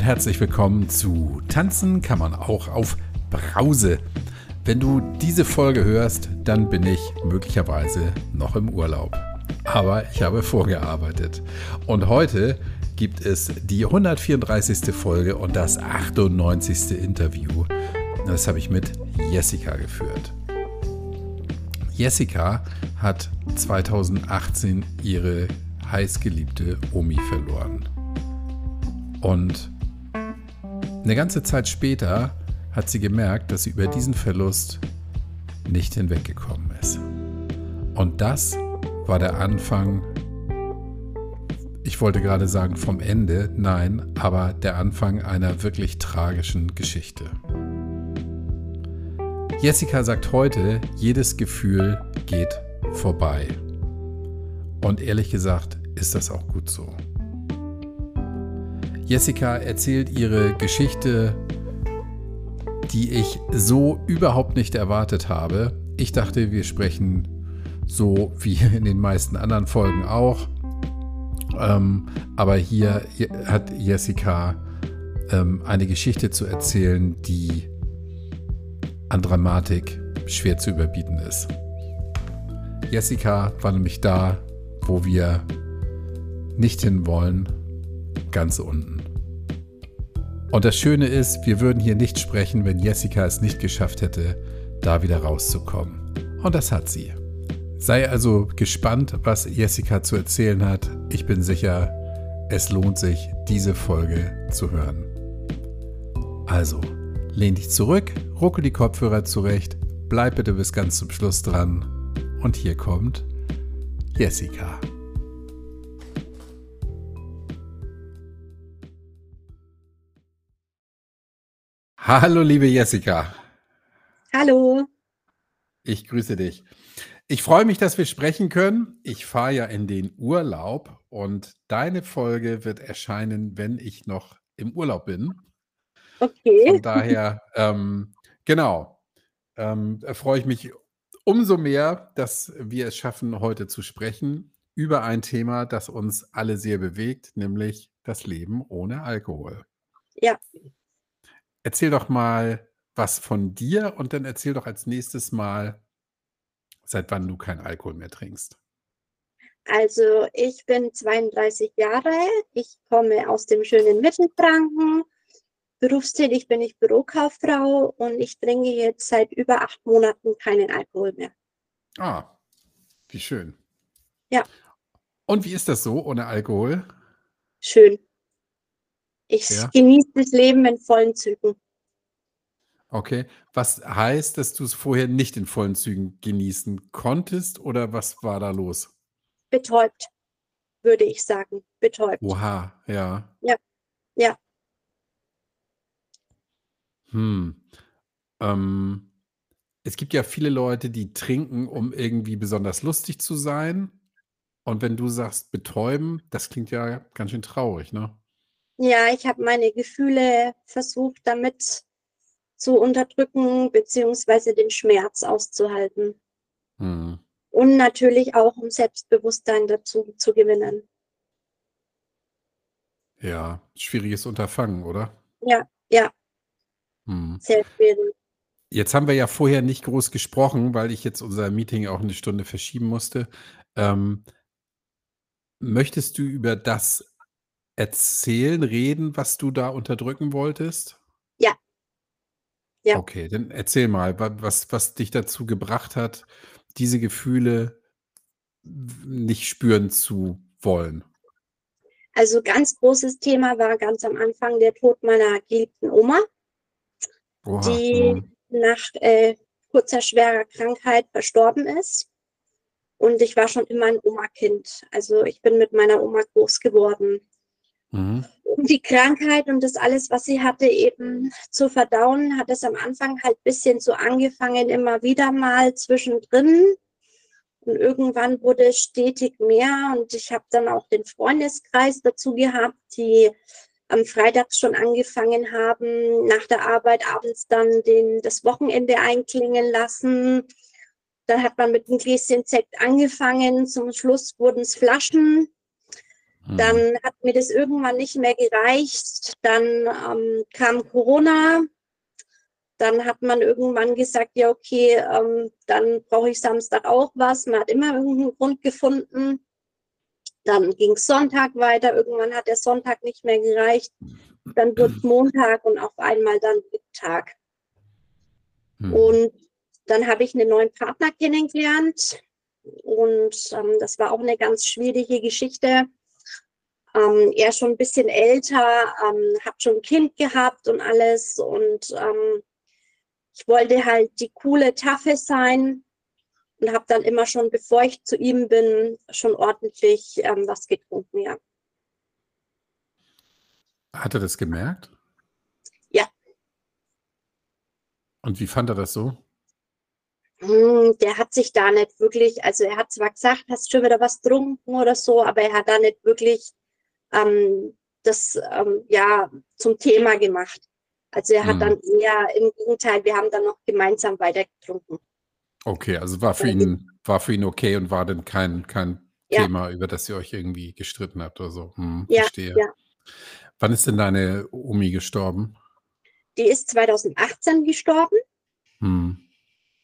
und herzlich willkommen zu Tanzen kann man auch auf Brause. Wenn du diese Folge hörst, dann bin ich möglicherweise noch im Urlaub. Aber ich habe vorgearbeitet. Und heute gibt es die 134. Folge und das 98. Interview. Das habe ich mit Jessica geführt. Jessica hat 2018 ihre heißgeliebte Omi verloren. Und eine ganze Zeit später hat sie gemerkt, dass sie über diesen Verlust nicht hinweggekommen ist. Und das war der Anfang, ich wollte gerade sagen vom Ende, nein, aber der Anfang einer wirklich tragischen Geschichte. Jessica sagt heute, jedes Gefühl geht vorbei. Und ehrlich gesagt ist das auch gut so. Jessica erzählt ihre Geschichte, die ich so überhaupt nicht erwartet habe. Ich dachte, wir sprechen so wie in den meisten anderen Folgen auch. Ähm, aber hier hat Jessica ähm, eine Geschichte zu erzählen, die an Dramatik schwer zu überbieten ist. Jessica war nämlich da, wo wir nicht hinwollen, ganz unten. Und das Schöne ist, wir würden hier nicht sprechen, wenn Jessica es nicht geschafft hätte, da wieder rauszukommen. Und das hat sie. Sei also gespannt, was Jessica zu erzählen hat. Ich bin sicher, es lohnt sich, diese Folge zu hören. Also, lehn dich zurück, ruckel die Kopfhörer zurecht, bleib bitte bis ganz zum Schluss dran. Und hier kommt Jessica. Hallo, liebe Jessica. Hallo. Ich grüße dich. Ich freue mich, dass wir sprechen können. Ich fahre ja in den Urlaub und deine Folge wird erscheinen, wenn ich noch im Urlaub bin. Okay. Von daher, ähm, genau, ähm, freue ich mich umso mehr, dass wir es schaffen, heute zu sprechen über ein Thema, das uns alle sehr bewegt, nämlich das Leben ohne Alkohol. Ja. Erzähl doch mal was von dir und dann erzähl doch als nächstes mal, seit wann du keinen Alkohol mehr trinkst. Also ich bin 32 Jahre, ich komme aus dem schönen Mittelfranken. Berufstätig bin ich Bürokauffrau und ich trinke jetzt seit über acht Monaten keinen Alkohol mehr. Ah, wie schön. Ja. Und wie ist das so ohne Alkohol? Schön. Ich Ja. genieße das Leben in vollen Zügen. Okay. Was heißt, dass du es vorher nicht in vollen Zügen genießen konntest oder was war da los? Betäubt, würde ich sagen. Betäubt. Oha, ja. Ja, ja. Hm. Ähm, es gibt ja viele Leute, die trinken, um irgendwie besonders lustig zu sein. Und wenn du sagst betäuben, das klingt ja ganz schön traurig, ne? Ja, ich habe meine Gefühle versucht, damit zu unterdrücken, beziehungsweise den Schmerz auszuhalten. Mhm. Und natürlich auch, um Selbstbewusstsein dazu zu gewinnen. Ja, schwieriges Unterfangen, oder? Ja, ja, Mhm. sehr schwierig. Jetzt haben wir ja vorher nicht groß gesprochen, weil ich jetzt unser Meeting auch eine Stunde verschieben musste. Ähm möchtest du über das erzählen, reden, was du da unterdrücken wolltest? Ja. Ja. Okay, dann erzähl mal, wa was was dich dazu gebracht hat, diese Gefühle nicht spüren zu wollen? Also, ganz großes Thema war ganz am Anfang der Tod meiner geliebten Oma Oha, die mhm. nach, äh, kurzer schwerer Krankheit verstorben ist. Und ich war schon immer ein Oma-Kind. Also, ich bin mit meiner Oma groß geworden. Mhm. Um die Krankheit und das alles, was sie hatte, eben zu verdauen, hat es am Anfang halt bisschen so angefangen, immer wieder mal zwischendrin. Und irgendwann wurde es stetig mehr und ich habe dann auch den Freundeskreis dazu gehabt, die am Freitag schon angefangen haben, nach der Arbeit abends dann den das Wochenende einklingen lassen. Dann hat man mit 'n Gläschen Sekt angefangen, zum Schluss wurden's Flaschen. Mhm. Dann hat mir das irgendwann nicht mehr gereicht. Dann ähm, kam Corona. Dann hat man irgendwann gesagt, ja, okay, ähm, dann brauche ich Samstag auch was. Man hat immer irgendeinen Grund gefunden. Dann ging Sonntag weiter. Irgendwann hat der Sonntag nicht mehr gereicht. Dann wurde es Montag und auf einmal dann Mittag. Mhm. Und dann habe ich einen neuen Partner kennengelernt. Und ähm, das war auch eine ganz schwierige Geschichte. Ähm, er schon ein bisschen älter, ähm, hat schon ein Kind gehabt und alles. Und ähm, ich wollte halt die coole Taffe sein und habe dann immer schon, bevor ich zu ihm bin, schon ordentlich ähm, was getrunken, ja. Hat er das gemerkt? Ja. Und wie fand er das so? Hm, der hat sich da nicht wirklich, also er hat zwar gesagt, hast du schon wieder was getrunken oder so, aber er hat da nicht wirklich ähm, das ähm, ja zum Thema gemacht. Also er hat mhm. dann eher im Gegenteil, wir haben dann noch gemeinsam weiter getrunken. Okay, also war für ihn, war für ihn okay und war dann kein, kein ja. Thema, über das ihr euch irgendwie gestritten habt oder so. Hm, ja, verstehe. Ja. Wann ist denn deine Omi gestorben? Die ist 2018 gestorben. Hm.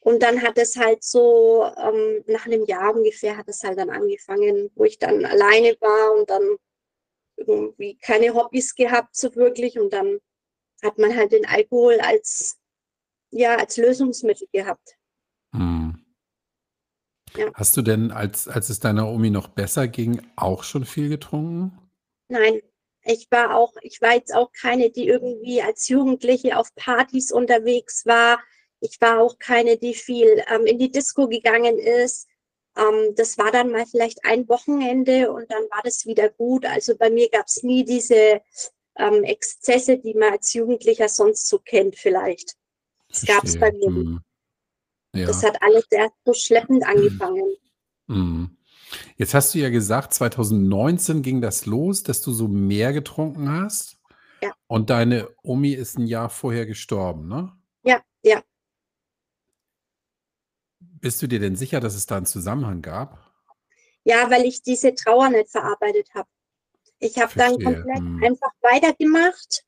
Und dann hat es halt so, ähm, nach einem Jahr ungefähr hat es halt dann angefangen, wo ich dann alleine war und dann irgendwie keine Hobbys gehabt, so wirklich. Und dann hat man halt den Alkohol als, ja, als Lösungsmittel gehabt. Hm. Ja. Hast du denn, als, als es deiner Omi noch besser ging, auch schon viel getrunken? Nein, ich war auch, ich war jetzt auch keine, die irgendwie als Jugendliche auf Partys unterwegs war. Ich war auch keine, die viel ähm, in die Disco gegangen ist. Ähm, das war dann mal vielleicht ein Wochenende und dann war das wieder gut. Also bei mir gab es nie diese ähm, Exzesse, die man als Jugendlicher sonst so kennt vielleicht. Das gab es bei mir. Hm. Ja. Das hat alles erst so schleppend hm. angefangen. Mhm. Jetzt hast du ja gesagt, 2019 ging das los, dass du so mehr getrunken hast. Ja. Und deine Omi ist ein Jahr vorher gestorben, ne? Ja, ja. Bist du dir denn sicher, dass es da einen Zusammenhang gab? Ja, weil ich diese Trauer nicht verarbeitet habe. Ich habe dann komplett hm. einfach weitergemacht.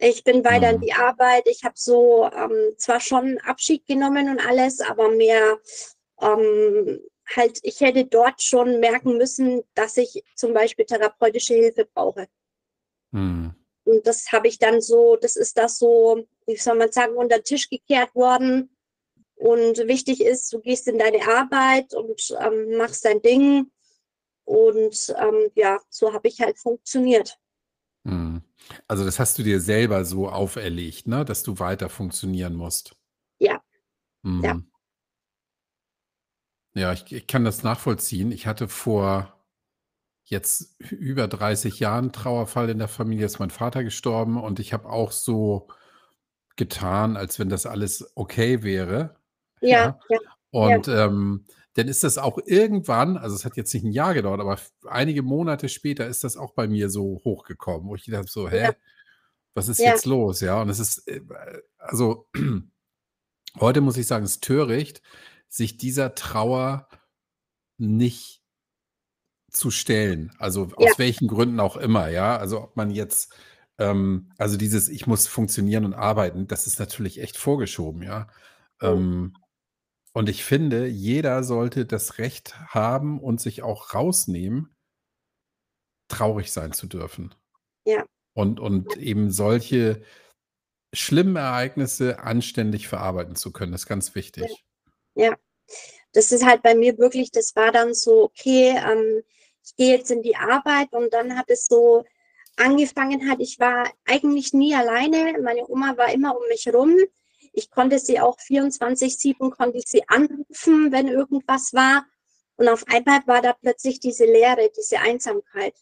Ich bin weiter hm. in die Arbeit. Ich habe so ähm, zwar schon Abschied genommen und alles, aber mehr ähm, halt, ich hätte dort schon merken müssen, dass ich zum Beispiel therapeutische Hilfe brauche. Hm. Und das habe ich dann so, das ist das so, wie soll man sagen, unter den Tisch gekehrt worden. Und wichtig ist, du gehst in deine Arbeit und ähm, machst dein Ding. Und ähm, ja, so habe ich halt funktioniert. Hm. Also das hast du dir selber so auferlegt, ne? dass du weiter funktionieren musst. Ja. Hm. Ja. Ja, ich, ich kann das nachvollziehen. Ich hatte vor jetzt über 30 Jahren Trauerfall in der Familie, ist mein Vater gestorben und ich habe auch so getan, als wenn das alles okay wäre. Ja, ja. Und. Ähm, dann ist das auch irgendwann, also es hat jetzt nicht ein Jahr gedauert, aber einige Monate später ist das auch bei mir so hochgekommen, wo ich dachte so, hä, was ist jetzt los? Ja, und es ist, äh, also heute muss ich sagen, es ist töricht, sich dieser Trauer nicht zu stellen. Also aus ja. welchen Gründen auch immer, ja. Also ob man jetzt, ähm, also dieses Ich muss funktionieren und arbeiten, das ist natürlich echt vorgeschoben, ja. Mhm. Ähm, und ich finde, jeder sollte das Recht haben und sich auch rausnehmen, traurig sein zu dürfen. Ja. Und, und eben solche schlimmen Ereignisse anständig verarbeiten zu können, das ist ganz wichtig. Ja, das ist halt bei mir wirklich, das war dann so, okay, ähm, ich gehe jetzt in die Arbeit und dann hat es so angefangen hat, ich war eigentlich nie alleine, meine Oma war immer um mich rum. Ich konnte sie auch 24-7, konnte ich sie anrufen, wenn irgendwas war. Und auf einmal war da plötzlich diese Leere, diese Einsamkeit.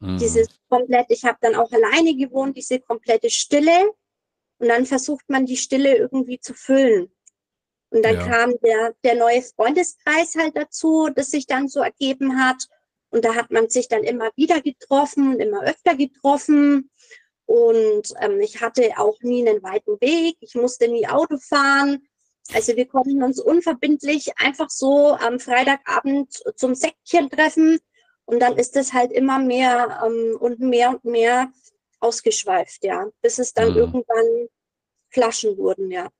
Mhm. Dieses komplett, ich habe dann auch alleine gewohnt, diese komplette Stille. Und dann versucht man die Stille irgendwie zu füllen. Und dann ja. kam der, der neue Freundeskreis halt dazu, das sich dann so ergeben hat. Und da hat man sich dann immer wieder getroffen, immer öfter getroffen. Und ähm, ich hatte auch nie einen weiten Weg. Ich musste nie Auto fahren. Also wir konnten uns unverbindlich einfach so am Freitagabend zum Säckchen treffen Und dann ist es halt immer mehr ähm, und mehr und mehr ausgeschweift, ja, bis es dann Mhm. irgendwann Flaschen wurden, ja.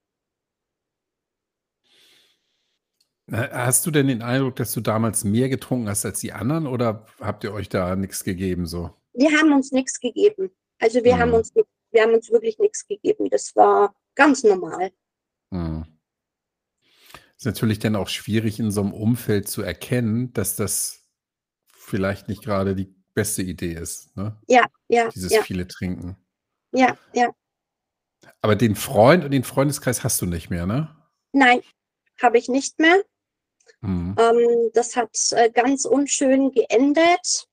Ha hast du denn den Eindruck, dass du damals mehr getrunken hast als die anderen oder habt ihr euch da nix gegeben so? Wir haben uns nix gegeben. Also, wir haben Mhm. uns nix wir haben uns wirklich nix gegeben. Das war ganz normal. Mhm. Ist natürlich dann auch schwierig, in so 'nem Umfeld zu erkennen, dass das vielleicht nicht grade die beste Idee ist, ne? Ja, ja, Dieses ja. viele Trinken. Ja, ja. Aber den Freund und den Freundeskreis hast du nicht mehr, ne? Nein, habe ich nicht mehr. Mhm. Ähm, das hat, äh, ganz unschön geendet.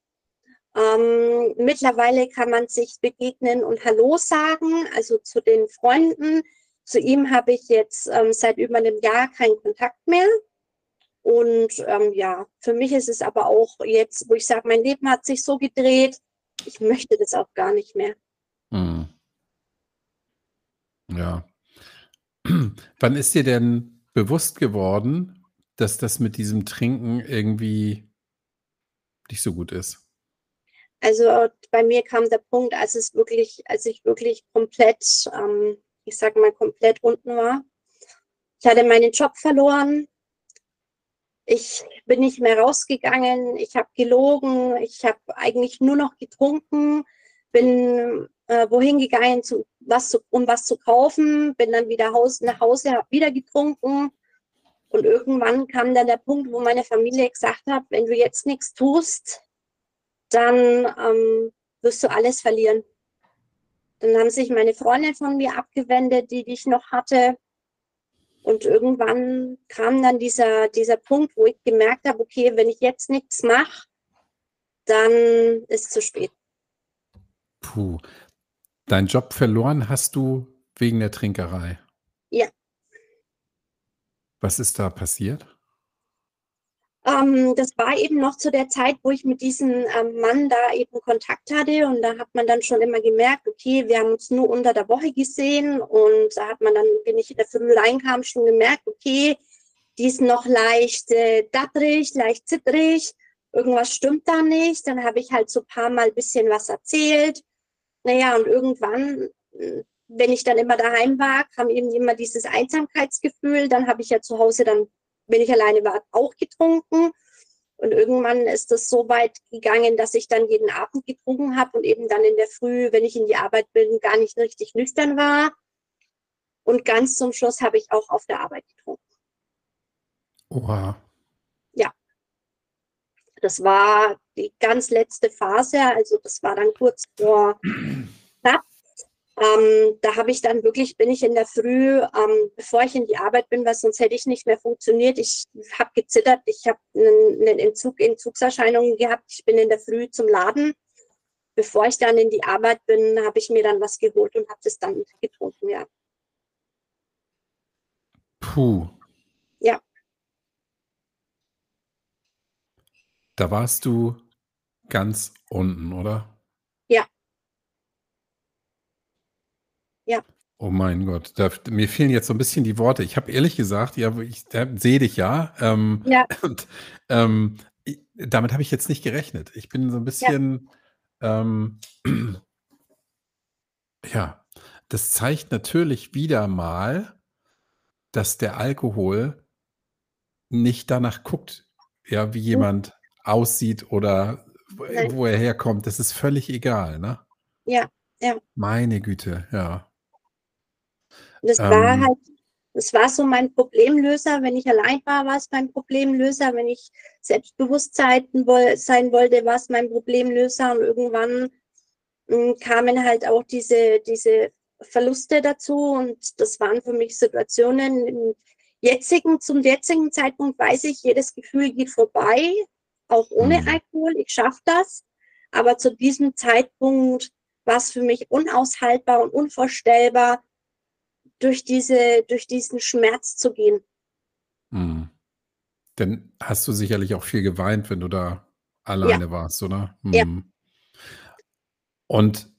Ähm, mittlerweile kann man sich begegnen und Hallo sagen, also zu den Freunden. Zu ihm habe ich jetzt, ähm, seit über 'nem Jahr keinen Kontakt mehr. Und, ähm, ja, für mich ist es aber auch jetzt, wo ich sage, mein Leben hat sich so gedreht, ich möchte das auch gar nicht mehr. Mhm. Ja. Wann ist dir denn bewusst geworden, dass das mit diesem Trinken irgendwie nicht so gut ist? Also, bei mir kam der Punkt, als es wirklich als ich wirklich komplett, ähm, ich sage mal, komplett unten war. Ich hatte meinen Job verloren. Ich bin nicht mehr rausgegangen. Ich habe gelogen. Ich habe eigentlich nur noch getrunken, bin, äh, wohin gegangen, zu was zu um was zu kaufen, bin dann wieder Haus nach Hause, habe wieder getrunken. Und irgendwann kam dann der Punkt, wo meine Familie gesagt hat: „Wenn du jetzt nix tust, dann, ähm, wirst du alles verlieren.“ Dann haben sich meine Freunde von mir abgewendet, die die ich noch hatte. Und irgendwann kam dann dieser dieser Punkt, wo ich gemerkt habe: „Okay, wenn ich jetzt nix mache, dann ist zu spät.“ Puh. Deinen Job verloren hast du wegen der Trinkerei? Ja. Was ist da passiert? Ähm, das war eben noch zu der Zeit, wo ich mit diesem, ähm, Mann da eben Kontakt hatte und da hat man dann schon immer gemerkt, okay, wir haben uns nur unter der Woche gesehen und da hat man dann, wenn ich in der Früh reinkam, schon gemerkt, okay, die ist noch leicht, äh, dattrig, leicht zittrig, irgendwas stimmt da nicht. Dann habe ich halt so paarmal bisschen was erzählt. Na ja, und irgendwann, hm, wenn ich dann immer daheim war, kam eben immer dieses Einsamkeitsgefühl. Dann habe ich ja zu Hause dann, wenn ich alleine war, auch getrunken. Und irgendwann ist das so weit gegangen, dass ich dann jeden Abend getrunken habe und eben dann in der Früh, wenn ich in die Arbeit bin, gar nicht richtig nüchtern war. Und ganz zum Schluss habe ich auch auf der Arbeit getrunken. Oha. Ja. Das war die ganz letzte Phase, also das war dann kurz vor knapp. Ähm, da habe ich dann wirklich bin ich in der Früh, ähm, bevor ich in die Arbeit bin, weil sonst hätte ich nicht mehr funktioniert. Ich habe gezittert, ich habe 'nen 'nen Entzug Entzugserscheinungen gehabt. Ich bin in der Früh zum Laden. Bevor ich dann in die Arbeit bin, habe ich mir dann was geholt und habe das dann getrunken, ja. Puh. Ja. Da warst du ganz unten, oder? Ja. Oh mein Gott, da mir fehlen jetzt so 'n bisschen die Worte. Ich habe ehrlich gesagt ja, ich sehe dich ja, ähm, Ja. und, ähm, damit habe ich jetzt nicht gerechnet. Ich bin so 'n Ja. bisschen, ähm ja, das zeigt natürlich wieder mal, dass der Alkohol nicht danach guckt, ja, wie Mhm. jemand aussieht oder wo er herkommt. Das ist völlig egal, ne? Ja, ja. Meine Güte, ja. Das war Ähm halt das war so mein Problemlöser. Wenn ich allein war, war's mein Problemlöser. Wenn ich selbstbewusst sein wollte, war's mein Problemlöser. Und irgendwann, hm, kamen halt auch diese diese Verluste dazu und das waren für mich Situationen im jetzigen zum jetzigen Zeitpunkt weiß ich, jedes Gefühl geht vorbei, auch ohne Mhm. Alkohol. Ich schaffe das. Aber zu diesem Zeitpunkt war's für mich unaushaltbar und unvorstellbar, durch diese durch diesen Schmerz zu gehen. Mhm. Dann hast du sicherlich auch viel geweint, wenn du da Ja. alleine warst, oder? Ja. Mhm. Und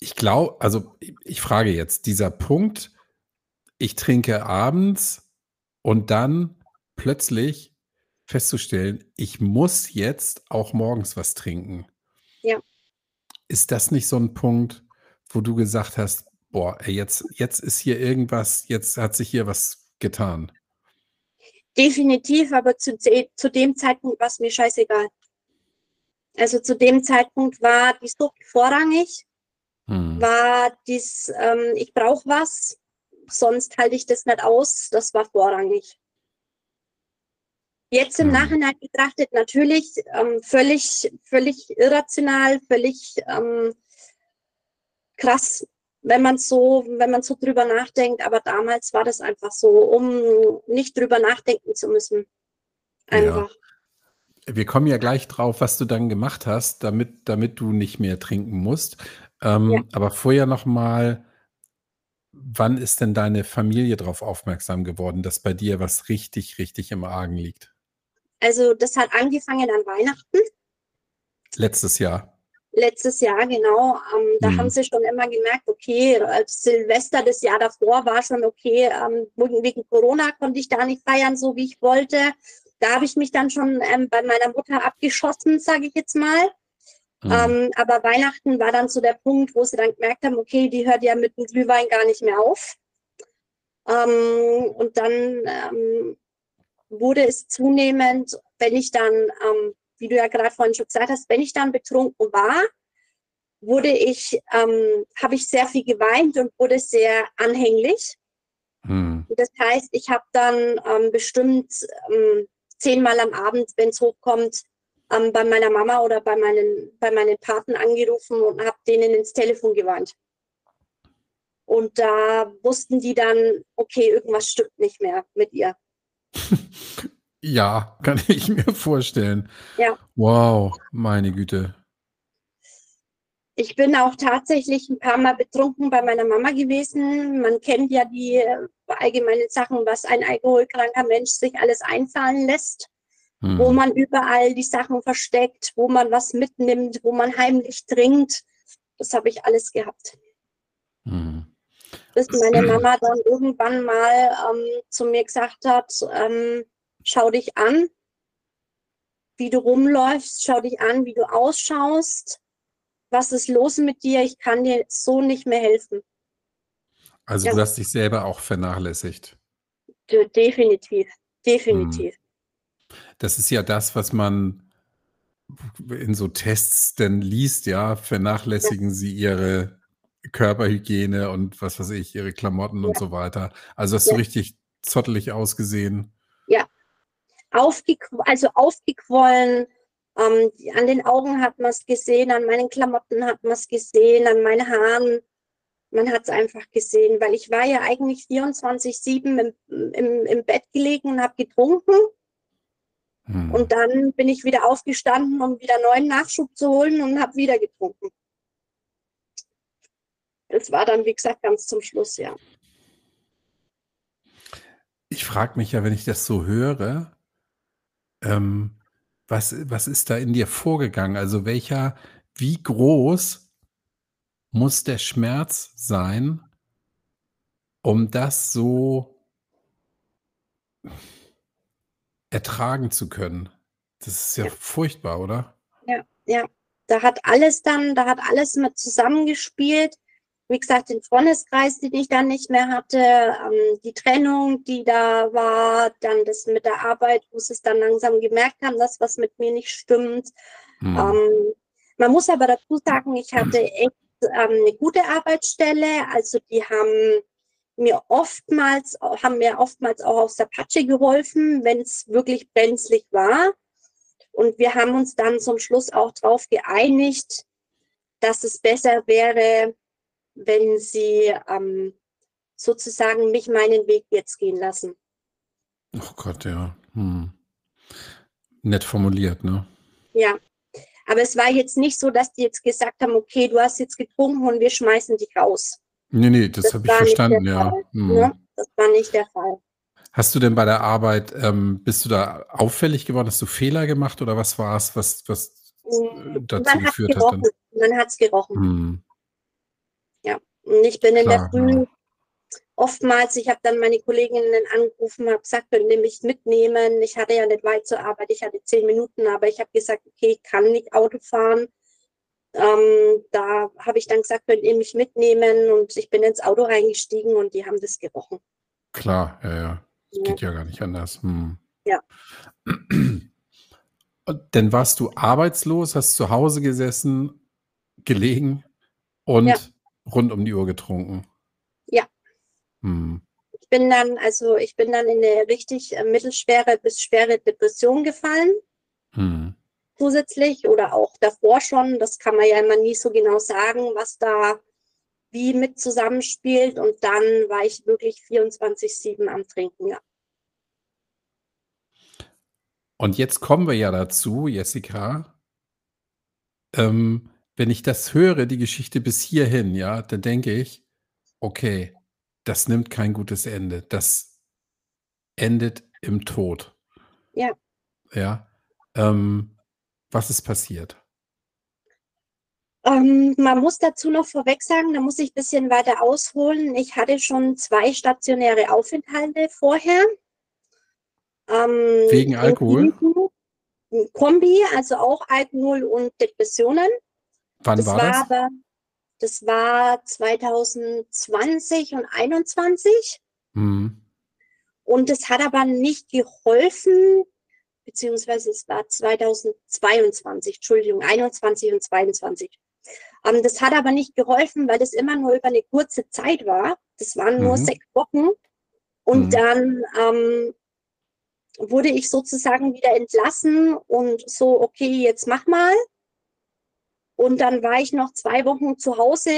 ich glau also, ich frage jetzt, dieser Punkt, ich trinke abends und dann plötzlich festzustellen, ich muss jetzt auch morgens was trinken. Ja. Ist das nicht so 'n Punkt, wo du gesagt hast: „Boah, ey, jetzt jetzt ist hier irgendwas jetzt hat sich hier was getan?“ Definitiv, aber zu zu dem Zeitpunkt war's mir scheißegal. Also, zu dem Zeitpunkt war die Sucht vorrangig, Mhm. war dies, ähm: „Ich brauche was, sonst halte ich das nicht aus“, das war vorrangig. Jetzt im Mhm. Nachhinein betrachtet natürlich, ähm, völlig völlig irrational, völlig, ähm krass, wenn man's so wenn man so drüber nachdenkt, aber damals war das einfach so, um nicht drüber nachdenken zu müssen. Ja. Einfach. Wir kommen ja gleich drauf, was du dann gemacht hast, damit damit du nicht mehr trinken musst. Ja. Ähm, aber vorher noch mal wann ist denn deine Familie drauf aufmerksam geworden, dass bei dir was richtig, richtig im Argen liegt? Also, das hat angefangen an Weihnachten. Letztes Jahr? Letztes Jahr, genau. Ähm, da haben Mhm. sie schon immer gemerkt, okay, äh, Silvester das Jahr davor war schon okay, ähm, wegen Corona konnte ich da nicht feiern, so wie ich wollte. Da habe ich mich dann schon, ähm, bei meiner Mutter abgeschossen, sage ich jetzt mal. Mhm. Ähm, aber Weihnachten war dann so der Punkt, wo sie dann gemerkt haben: „Okay, die hört ja mit dem Glühwein gar nicht mehr auf.“ Ähm, und dann, ähm, wurde es zunehmend, wenn ich dann, wie du ja grad vorhin schon gesagt hast wenn ich dann betrunken war, wurde ich ähm, habe ich sehr viel geweint und wurde sehr anhänglich. Mhm. Das heißt, ich habe dann, ähm, bestimmt, ähm, zehnmal am Abend, wenn's hochkommt, ähm, bei meiner Mama oder bei meinen bei meinen Paten angerufen und habe denen ins Telefon geweint. Und da wussten die dann: „Okay, irgendwas stimmt nicht mehr mit ihr.“ Ja, kann ich mir vorstellen. Ja. Wow, meine Güte. Ich bin auch tatsächlich 'n paarmal betrunken bei meiner Mama gewesen. Man kennt ja die, äh, allgemeinen Sachen, was ein alkoholkranker Mensch sich alles einfallen lässt, wo Mhm. man überall die Sachen versteckt, wo man was mitnimmt, wo man heimlich trinkt. Das habe ich alles gehabt. Mhm. Bis meine Mama dann irgendwann mal, ähm, zu mir gesagt hat, ähm: „Schau dich an wie du rumläufst. Schau dich an, wie du ausschaust. Was ist los mit dir? Ich kann dir so nicht mehr helfen.“ Also, Ja. du hast dich selber auch vernachlässigt? De definitiv, definitiv. Das ist ja das, was man in so Tests dann liest, ja, Ja. vernachlässigen sie ihre Körperhygiene und was weiß ich, ihre Klamotten und Ja. so weiter. Also, hast du Ja. richtig zottelig ausgesehen? Aufgequ also, aufgequollen, ähm, an den Augen hat man's gesehen, an meinen Klamotten hat man's gesehen, an meinen Haaren. Man hat's einfach gesehen, weil ich war ja eigentlich 24/7 im im im Bett gelegen und habe getrunken. Mhm. Und dann bin ich wieder aufgestanden, um wieder neuen Nachschub zu holen und habe wieder getrunken. Das war dann, wie gesagt, ganz zum Schluss, ja. Ich frage mich ja, wenn ich das so höre ähm, was was ist da in dir vorgegangen? Also, welcher wie groß muss der Schmerz sein um das so ertragen zu können? Das ist ja Ja. furchtbar, oder? Ja, ja. Da hat alles dann da hat alles mit zusammengespielt. Wie gesagt, den Freundeskreis, den ich dann nicht mehr hatte, ähm, die Trennung, die da war, dann das mit der Arbeit, wo sie's dann langsam gemerkt haben, dass was mit mir nicht stimmt. Mhm. Ähm, man muss aber dazu sagen, ich hatte echt, ähm, 'ne gute Arbeitsstelle. Also, die haben mir oftmals haben mir oftmals auch aus der Patsche geholfen, wenn's wirklich brenzlig war. Und wir haben uns dann zum Schluss auch drauf geeinigt, dass es besser wäre, wenn sie, ähm, sozusagen mich meinen Weg jetzt gehen lassen. Oh Gott, ja. Mhm. Nett formuliert, ne? Ja. Aber es war jetzt nicht so, dass die jetzt gesagt haben: „Okay, du hast jetzt getrunken und wir schmeißen dich raus.“ Ne, ne, das Das habe ich war verstanden, ja. Fall, ne? Das war nicht der Fall. Hast du denn bei der Arbeit ähm, bist du da auffällig geworden? Hast du Fehler gemacht oder was war's, was was, äh, Hm, dazu man geführt hat dann? gerochen. Man hat's gerochen. Mhm. Ja. Und ich bin in der Klar. Früh oftmals, ich habe dann meine Kolleginnen angerufen, habe gesagt, können Sie mich mitnehmen. Ich hatte ja nicht weit zur Arbeit, ich hatte zehn Minuten, aber ich habe gesagt, okay, ich kann nicht Auto fahren. Ähm, da habe ich dann gesagt, könnt ihr mich mitnehmen und ich bin ins Auto reingestiegen und die haben das gerochen. Klar, ja, ja. Es ja. geht ja gar nicht anders. Hm. Ja. Dann warst du arbeitslos, hast zu Hause gesessen, gelegen und ja. Rund um die Uhr getrunken. Ja. Hm. Ich bin dann, also ich bin dann in eine richtig äh, mittelschwere bis schwere Depression gefallen. Hm zusätzlich oder auch davor schon. Das kann man ja immer nie so genau sagen, was da wie mit zusammenspielt. Und dann war ich wirklich 24-7 am Trinken, ja. Und jetzt kommen wir ja dazu, Jessica. Ähm, wenn ich das höre, die Geschichte bis hierhin, ja, dann denke ich, okay, das nimmt kein gutes Ende. Das endet im Tod. Ja. Ja. Ähm, was ist passiert? Ähm, man muss dazu noch vorweg sagen, da muss ich ein bisschen weiter ausholen. Ich hatte schon zwei stationäre Aufenthalte vorher. Ähm, Wegen Alkohol? Kombi, also auch Alkohol und Depressionen. Wann das war das? War aber, das war 2020 und 2021. Mhm. Und es hat aber nicht geholfen, beziehungsweise es war 2022, Entschuldigung, 21 und 22. Ähm, das hat aber nicht geholfen, weil das immer nur über eine kurze Zeit war. Das waren nur mhm. sechs Wochen. Und mhm. dann ähm, wurde ich sozusagen wieder entlassen und so, okay, jetzt mach mal. Und dann war ich noch zwei Wochen zu Hause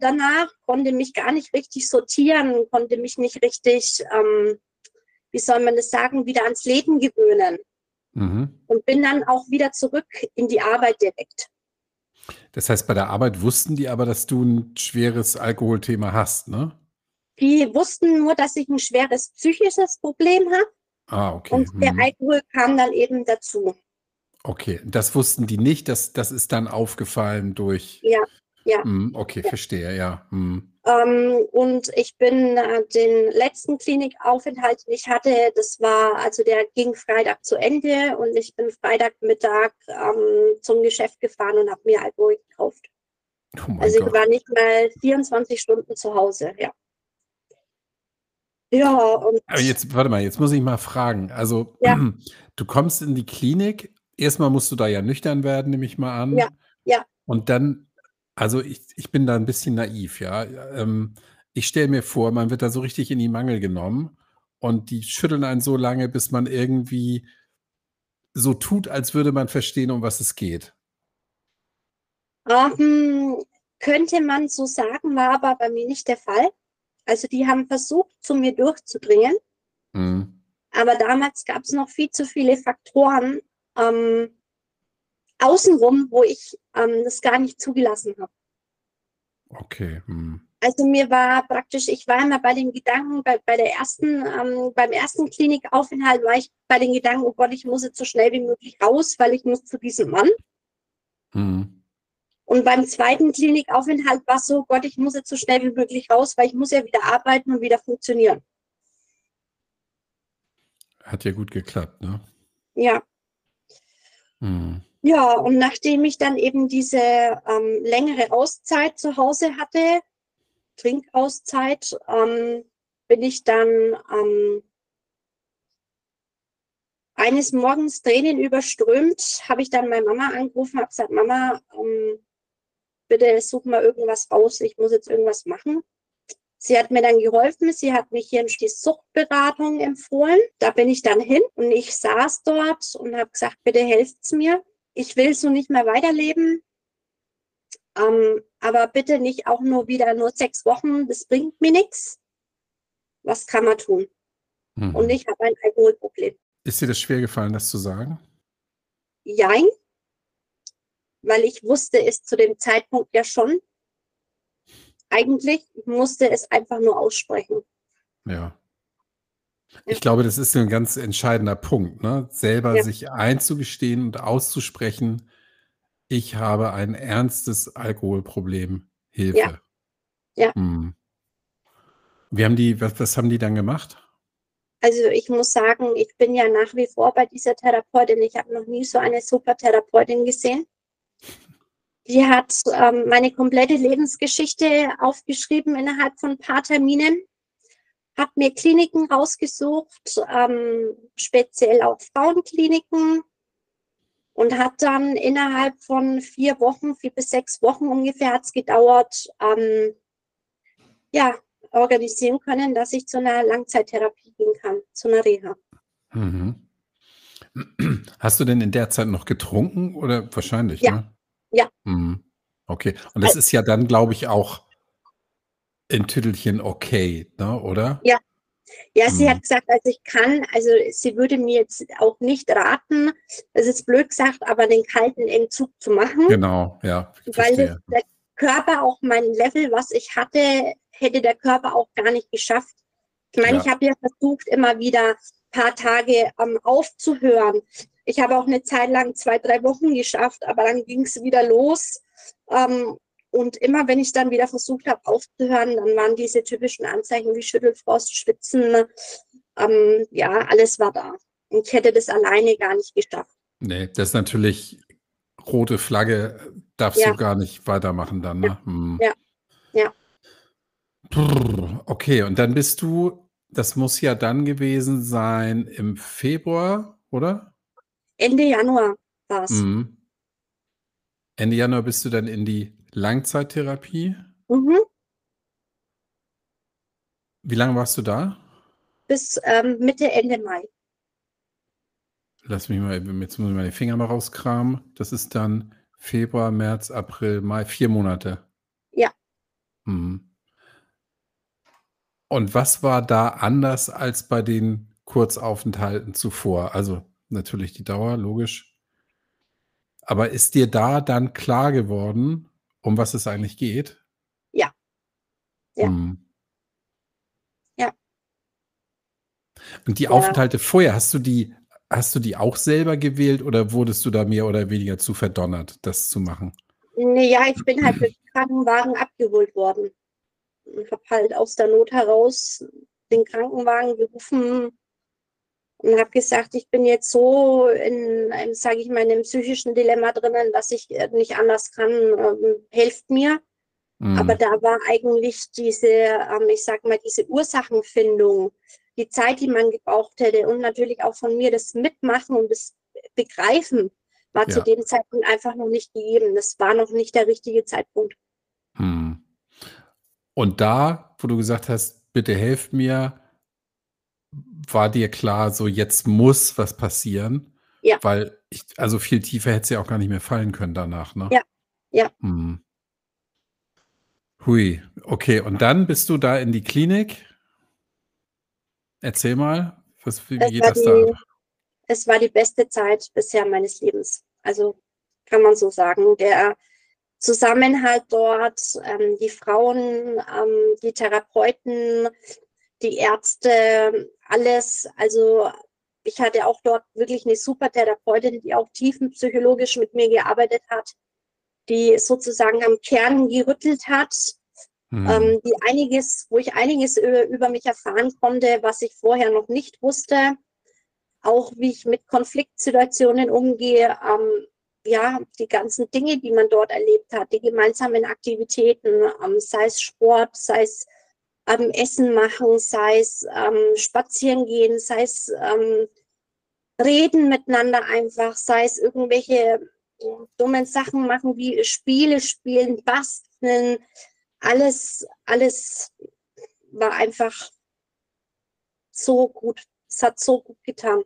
danach, konnte mich gar nicht richtig sortieren, konnte mich nicht richtig, ähm, wie soll man das sagen, wieder ans Leben gewöhnen. Mhm. Und bin dann auch wieder zurück in die Arbeit direkt. Das heißt, bei der Arbeit wussten die aber, dass du ein schweres Alkoholthema hast, ne? Die wussten nur, dass ich ein schweres psychisches Problem habe. Ah, okay. Und der mhm. Alkohol kam dann eben dazu. Okay, das wussten die nicht, das, das ist dann aufgefallen durch. Ja, ja. Mhm, okay, ja. verstehe, ja. Mhm. Ähm, und ich bin äh, den letzten Klinikaufenthalt, den ich hatte, das war, also der ging Freitag zu Ende und ich bin Freitagmittag ähm, zum Geschäft gefahren und habe mir Alkohol gekauft. Oh also ich Gott. war nicht mal 24 Stunden zu Hause, ja. Ja, und. Aber jetzt, warte mal, jetzt muss ich mal fragen. Also, ja. du kommst in die Klinik, erstmal musst du da ja nüchtern werden, nehme ich mal an. Ja, ja. Und dann also ich, ich bin da ein bisschen naiv, ja. Ähm, ich stelle mir vor, man wird da so richtig in die Mangel genommen und die schütteln einen so lange, bis man irgendwie so tut, als würde man verstehen, um was es geht. Um, ähm, könnte man so sagen, war aber bei mir nicht der Fall. Also die haben versucht, zu mir durchzudringen. Mhm. Aber damals gab es noch viel zu viele Faktoren, ähm, außenrum, wo ich ähm, das gar nicht zugelassen habe. Okay. Hm. Also mir war praktisch, ich war immer bei den Gedanken, bei, bei der ersten, ähm, beim ersten Klinikaufenthalt war ich bei den Gedanken, oh Gott, ich muss jetzt so schnell wie möglich raus, weil ich muss zu diesem Mann. Hm. Und beim zweiten Klinikaufenthalt war es so, oh Gott, ich muss jetzt so schnell wie möglich raus, weil ich muss ja wieder arbeiten und wieder funktionieren. Hat ja gut geklappt, ne? Ja. Hm. Ja, und nachdem ich dann eben diese ähm, längere Auszeit zu Hause hatte, Trinkauszeit, ähm, bin ich dann ähm, eines Morgens Tränen überströmt, habe ich dann meine Mama angerufen, habe gesagt, Mama, ähm, bitte such mal irgendwas raus, ich muss jetzt irgendwas machen. Sie hat mir dann geholfen, sie hat mich hier in die Suchtberatung empfohlen. Da bin ich dann hin und ich saß dort und habe gesagt, bitte helft's mir ich will so nicht mehr weiterleben. Ähm, aber bitte nicht auch nur wieder nur sechs Wochen, das bringt mir nichts. Was kann man tun? Mhm. Und ich habe ein Alkoholproblem. Ist dir das schwer gefallen, das zu sagen? Jein, weil ich wusste es zu dem Zeitpunkt ja schon. Eigentlich musste es einfach nur aussprechen. Ja. Ich glaube, das ist ein ganz entscheidender Punkt, ne? Selber Ja. sich einzugestehen und auszusprechen: „Ich habe ein ernstes Alkoholproblem, Ja. Hilfe.“ Ja. Mhm. Wie haben die, was, was haben die dann gemacht? Also ich muss sagen, ich bin ja nach wie vor bei dieser Therapeutin. Ich habe noch nie so eine super Therapeutin gesehen. Die hat ähm, meine komplette Lebensgeschichte aufgeschrieben innerhalb von ein paar Terminen, hat mir Kliniken rausgesucht, ähm, speziell auch Frauenkliniken und hat dann innerhalb von vier Wochen, vier bis sechs Wochen ungefähr hat es gedauert, ähm, ja, organisieren können, dass ich zu einer Langzeittherapie gehen kann, zu einer Reha. Mhm. Hast du denn in der Zeit noch getrunken oder wahrscheinlich? Ja. Ne? Ja. Mhm. Okay. Und das ist ja dann, glaube ich, auch in Tüttelchen okay, ne? oder? Ja. Ja, sie Mhm. hat gesagt, also ich kann, also sie würde mir jetzt auch nicht raten, das ist blöd gesagt, aber den kalten Entzug zu machen, Genau, ja, weil verstehe. der Körper auch mein Level, was ich hatte, hätte der Körper auch gar nicht geschafft. Ich meine, Ja. ich habe ja versucht, immer wieder ein paar Tage ähm, aufzuhören. Ich habe auch eine Zeit lang zwei, drei Wochen geschafft, aber dann ging es wieder los. Ähm, und immer wenn ich dann wieder versucht habe aufzuhören, dann waren diese typischen Anzeichen wie Schüttelfrost, Schwitzen, ähm, ja, alles war da. Und ich hätte das alleine gar nicht geschafft. Nee, das ist natürlich rote Flagge, darfst Ja. du gar nicht weitermachen dann, ne? Hm. Ja. Ja. Brrr, Okay, und dann bist du, das muss ja dann gewesen sein im Februar, oder? Ende Januar war es. Mhm. Ende Januar bist du dann in die Langzeittherapie. Mhm. Wie lange warst du da? Bis ähm, Mitte, Ende Mai. Lass mich mal, jetzt muss ich meine Finger mal rauskramen. Das ist dann Februar, März, April, Mai, vier Monate. Ja. Mhm. Und was war da anders als bei den Kurzaufenthalten zuvor? Also natürlich die Dauer, logisch. Aber ist dir da dann klar geworden, um was es eigentlich geht? Ja. Ja. Mhm. Ja. Und die Ja. Aufenthalte vorher, hast du die, hast du die auch selber gewählt oder wurdest du da mehr oder weniger zu verdonnert, das zu machen? Nee, ja, ich bin halt mit Krankenwagen abgeholt worden. Und habe halt aus der Not heraus den Krankenwagen gerufen und habe gesagt, ich bin jetzt so in einem, sage ich mal, in einem psychischen Dilemma drinnen, dass ich äh, nicht anders kann, ähm, helft mir. Aber Mhm. da war eigentlich diese, ähm, ich sag mal, diese Ursachenfindung, die Zeit, die man gebraucht hätte und natürlich auch von mir das Mitmachen und das Begreifen war zu Ja. dem Zeitpunkt einfach noch nicht gegeben. Das war noch nicht der richtige Zeitpunkt. Hm. Und da, wo du gesagt hast, bitte helft mir, war dir klar, so jetzt muss was passieren? Ja. Weil ich, also viel tiefer hätte es ja auch gar nicht mehr fallen können danach, ne? Ja, ja. Hm. Hui, okay. Und dann bist du da in die Klinik. Erzähl mal, was, wie, Es geht war das da die, ab? es war die beste Zeit bisher meines Lebens. Also kann man so sagen. Der Zusammenhalt dort, ähm, die Frauen, ähm, die Therapeuten, die Ärzte, alles. Also ich hatte auch dort wirklich eine super Therapeutin, die auch tiefenpsychologisch mit mir gearbeitet hat, die sozusagen am Kern gerüttelt hat, Hm. ähm, die einiges, wo ich einiges über, über mich erfahren konnte, was ich vorher noch nicht wusste. Auch wie ich mit Konfliktsituationen umgehe, ähm, ja, die ganzen Dinge, die man dort erlebt hat, die gemeinsamen Aktivitäten, ähm, sei es Sport, sei es ähm, Essen machen, sei es ähm, spazieren gehen, sei es ähm, reden miteinander einfach, sei es irgendwelche äh, dummen Sachen machen wie Spiele spielen, basteln, alles, alles war einfach so gut. Es hat so gut getan.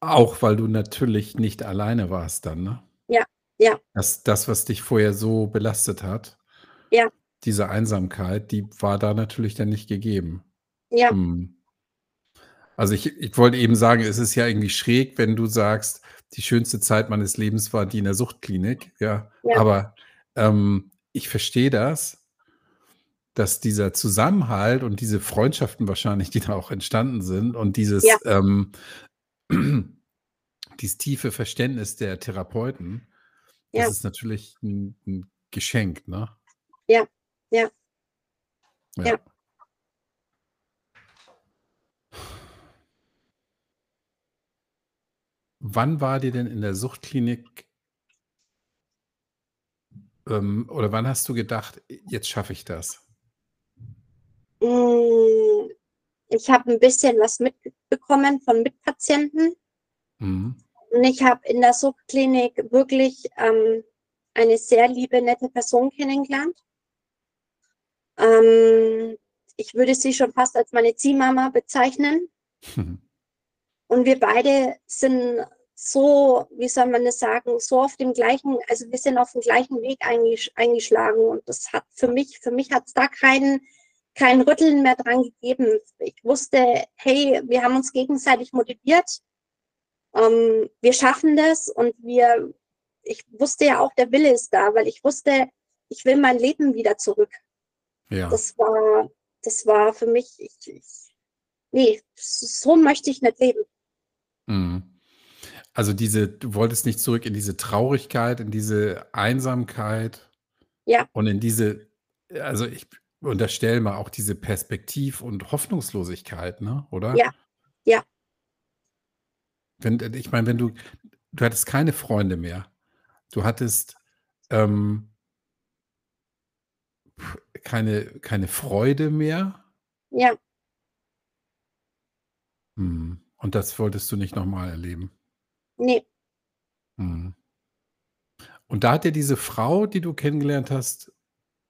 Auch weil du natürlich nicht alleine warst dann, ne? Ja, ja. Das, das, was dich vorher so belastet hat, Ja. Diese Einsamkeit, die war da natürlich dann nicht gegeben. Ja, Hm. Also ich, ich wollte eben sagen, es ist ja irgendwie schräg, wenn du sagst, die schönste Zeit meines Lebens war die in der Suchtklinik. Ja, Ja. aber ähm, ich verstehe das, dass dieser Zusammenhalt und diese Freundschaften wahrscheinlich, die da auch entstanden sind und dieses, Ja. ähm, dieses tiefe Verständnis der Therapeuten, das Ja. ist natürlich ein, ein Geschenk, ne? Ja, ja. Ja. Ja. Wann war dir denn in der Suchtklinik ähm, oder wann hast du gedacht: „Jetzt schaffe ich das?“ Hm, ich habe 'n bisschen was mitbekommen von Mitpatienten. Mhm. Und ich habe in der Suchtklinik wirklich, ähm, eine sehr liebe, nette Person kennengelernt. Ähm, ich würde sie schon fast als meine Ziehmama bezeichnen. Und wir beide sind so, wie soll man das sagen, so auf dem gleichen also, wir sind auf dem gleichen Weg eingesch eingeschlagen und das hat für mich für mich hat's da kein kein Rütteln mehr dran gegeben. Ich wusste: „Hey, wir haben uns gegenseitig motiviert. Ähm, wir schaffen das“ und wir ich wusste ja auch, der Wille ist da, weil ich wusste, ich will mein Leben wieder zurück. Ja. Das war das war für mich ich ich ne, s so möchte ich nicht leben. Mhm. Also, diese du wolltest nicht zurück in diese Traurigkeit, in diese Einsamkeit Ja. und in diese also, ich unterstelle mal auch diese Perspektiv und Hoffnungslosigkeit, ne, oder? Ja, ja. Wenn ich meine, wenn du du hattest keine Freunde mehr. Du hattest, ähm keine keine Freude mehr. Ja. Mhm. Und das wolltest du nicht noch mal erleben? Ne. Mhm. Und da hat dir diese Frau, die du kennengelernt hast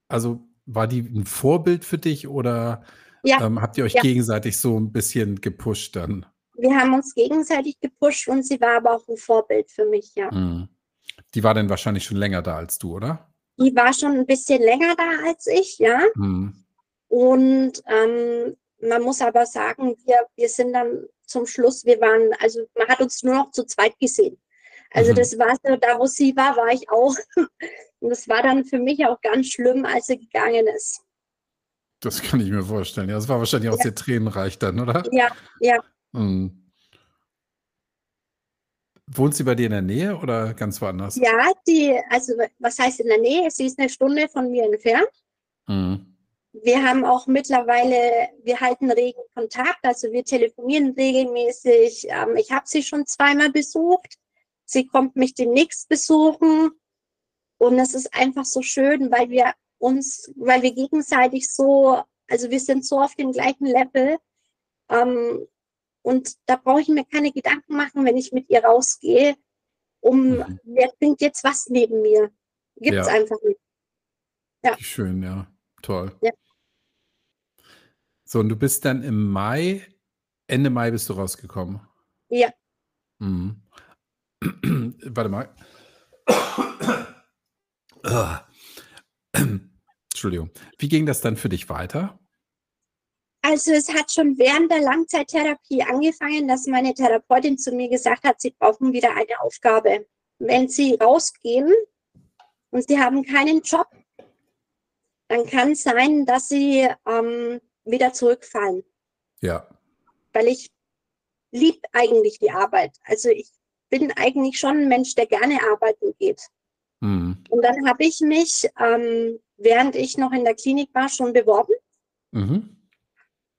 also, war die 'n Vorbild für dich oder, Ja, ähm, habt ihr euch ja. gegenseitig so 'n bisschen gepusht dann? Wir haben uns gegenseitig gepusht und sie war aber auch 'n Vorbild für mich, ja. Mhm. Die war dann wahrscheinlich schon länger da als du, oder? Die war schon 'n bisschen länger da als ich, ja. Mhm. Und, ähm, man muss aber sagen, wir wir sind dann zum Schluss wir waren also, man hat uns nur noch zu zweit gesehen. Also, Mhm. das war so da, wo sie war, war ich auch. Und das war dann für mich auch ganz schlimm, als sie gegangen ist. Das kann ich mir vorstellen. Ja, das war wahrscheinlich auch Ja. sehr tränenreich dann, oder? Ja, ja. Mhm. Wohnt sie bei dir in der Nähe oder ganz woanders? Ja, die also, wa was heißt in der Nähe? Sie ist 'ne Stunde von mir entfernt. Mhm. Wir haben auch mittlerweile wir halten regen Kontakt, also, wir telefonieren regelmäßig. Ähm, ich habe sie schon zweimal besucht. Sie kommt mich demnächst besuchen. Und es ist einfach so schön, weil wir uns weil wir gegenseitig so also, wir sind so auf dem gleichen Level. Ähm, und da brauche ich mir keine Gedanken machen, wenn ich mit ihr rausgehe, um Mhm. wer trinkt jetzt was neben mir? Gibt's Ja. einfach nicht. Ja. Schön, ja. Toll. Ja. So, und du bist dann im Mai Ende Mai bist du rausgekommen? Ja. Mhm. Warte mal. Entschuldigung. Wie ging das dann für dich weiter? Also, es hat schon während der Langzeittherapie angefangen, dass meine Therapeutin zu mir gesagt hat, sie brauchen wieder eine Aufgabe. Wenn sie rausgehen und sie haben keinen Job dann kann's sein, dass sie, ähm, wieder zurückfallen. Ja. Weil ich liebe eigentlich die Arbeit. Also, ich bin eigentlich schon 'n Mensch, der gerne arbeiten geht. Mhm. Und dann habe ich mich, ähm, während ich noch in der Klinik war, schon beworben. Mhm.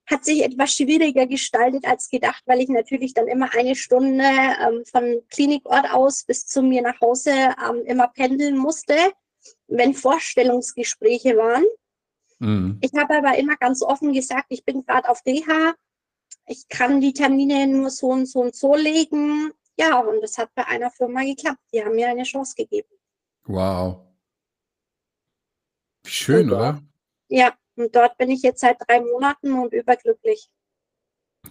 Hat sich etwas schwieriger gestaltet als gedacht, weil ich natürlich dann immer eine Stunde, ähm, von Klinikort aus bis zu mir nach Hause, ähm, immer pendeln musste, wenn Vorstellungsgespräche waren. Mhm. Ich habe aber immer ganz offen gesagt: „Ich bin grad auf Reha. Ich kann die Termine nur so und so und so legen.“ Ja, und das hat bei einer Firma geklappt. Die haben mir eine Chance gegeben. Wow. Schön, dort oder? ja, und dort bin ich jetzt seit 3 Monaten und überglücklich.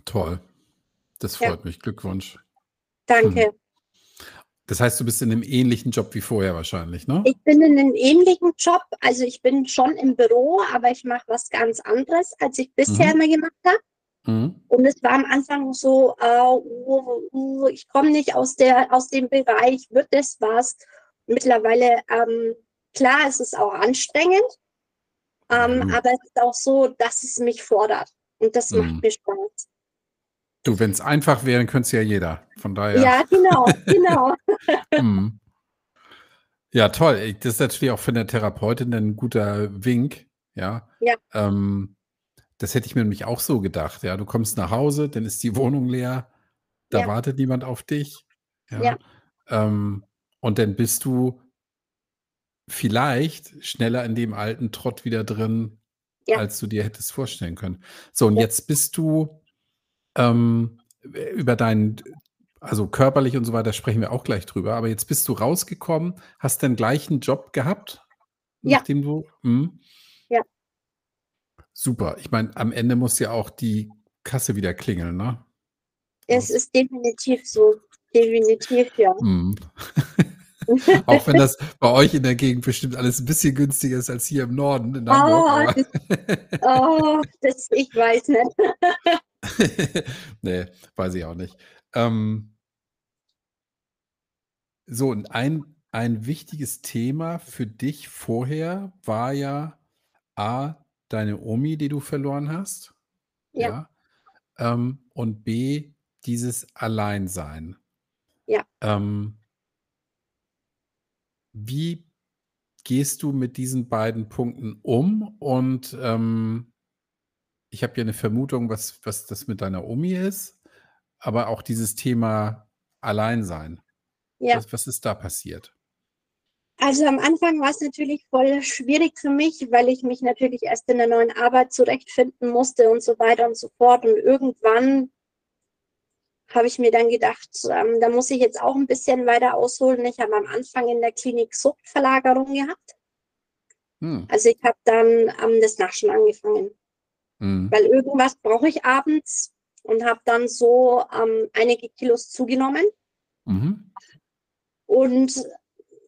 Toll. Das Ja. freut mich. Glückwunsch. Danke. Das heißt, du bist in 'nem ähnlichen Job wie vorher wahrscheinlich, ne? Ich bin in 'nem ähnlichen Job. Also, ich bin schon im Büro, aber ich mache was ganz anderes, als ich bisher Mhm. immer gemacht habe. Mhm. Und es war am Anfang so, äh: „Oh, uh, ich komme nicht aus der aus dem Bereich. Wird das was?“ Mittlerweile, ähm klar, es ist auch anstrengend, Ja, ähm, du. aber es ist auch so, dass es mich fordert und das macht Mhm. mir Spaß. Du, wenn's einfach wäre, dann könnt's ja jeder. Von daher Ja, genau, genau. Mhm. Ja, toll. Das ist natürlich auch von der Therapeutin dann 'n guter Wink, ja? Ja. Ähm, das hätte ich mir nämlich auch so gedacht, ja. Du kommst nach Hause, dann ist die Wohnung leer, da Ja. wartet niemand auf dich, Ja. ja. Ähm, und dann bist du vielleicht schneller in dem alten Trott wieder drin, Ja. als du dir hättest vorstellen können. So, und Ja. jetzt bist du, ähm, äh, über deinen also körperlich und so weiter sprechen wir auch gleich drüber, aber jetzt bist du rausgekommen, hast den gleichen Job gehabt, Ja. nachdem du mhm. Ja. Super. Ich meine, am Ende muss ja auch die Kasse wieder klingeln, ne? Es ist definitiv so. Definitiv, ja. Mhm. Auch wenn das bei euch in der Gegend bestimmt alles 'n bisschen günstiger ist als hier im Norden in Hamburg, Oh, das oh, das ich weiß nicht. Ne, weiß ich auch nicht. Ähm so, und ein ein wichtiges Thema für dich vorher war ja A, deine Omi, die du verloren hast, Ja. ja, ähm, und B, dieses Alleinsein. Ja. Ähm wie gehst du mit diesen beiden Punkten um? Und, ähm, ich habe ja 'ne Vermutung, was was das mit deiner Omi ist, aber auch dieses Thema Alleinsein. Ja. Was was ist da passiert? Also, am Anfang war's natürlich voll schwierig für mich, weil ich mich natürlich erst in der neuen Arbeit zurechtfinden musste und so weiter und so fort. Und irgendwann habe ich mir dann gedacht, ähm, da muss ich jetzt auch 'n bisschen weiter ausholen. Ich habe am Anfang in der Klinik Suchtverlagerung gehabt. Hm. Also, ich habe dann, ähm, das Naschen angefangen. Mhm. Weil irgendwas brauche ich abends und habe dann so, ähm, einige Kilos zugenommen. Mhm. Und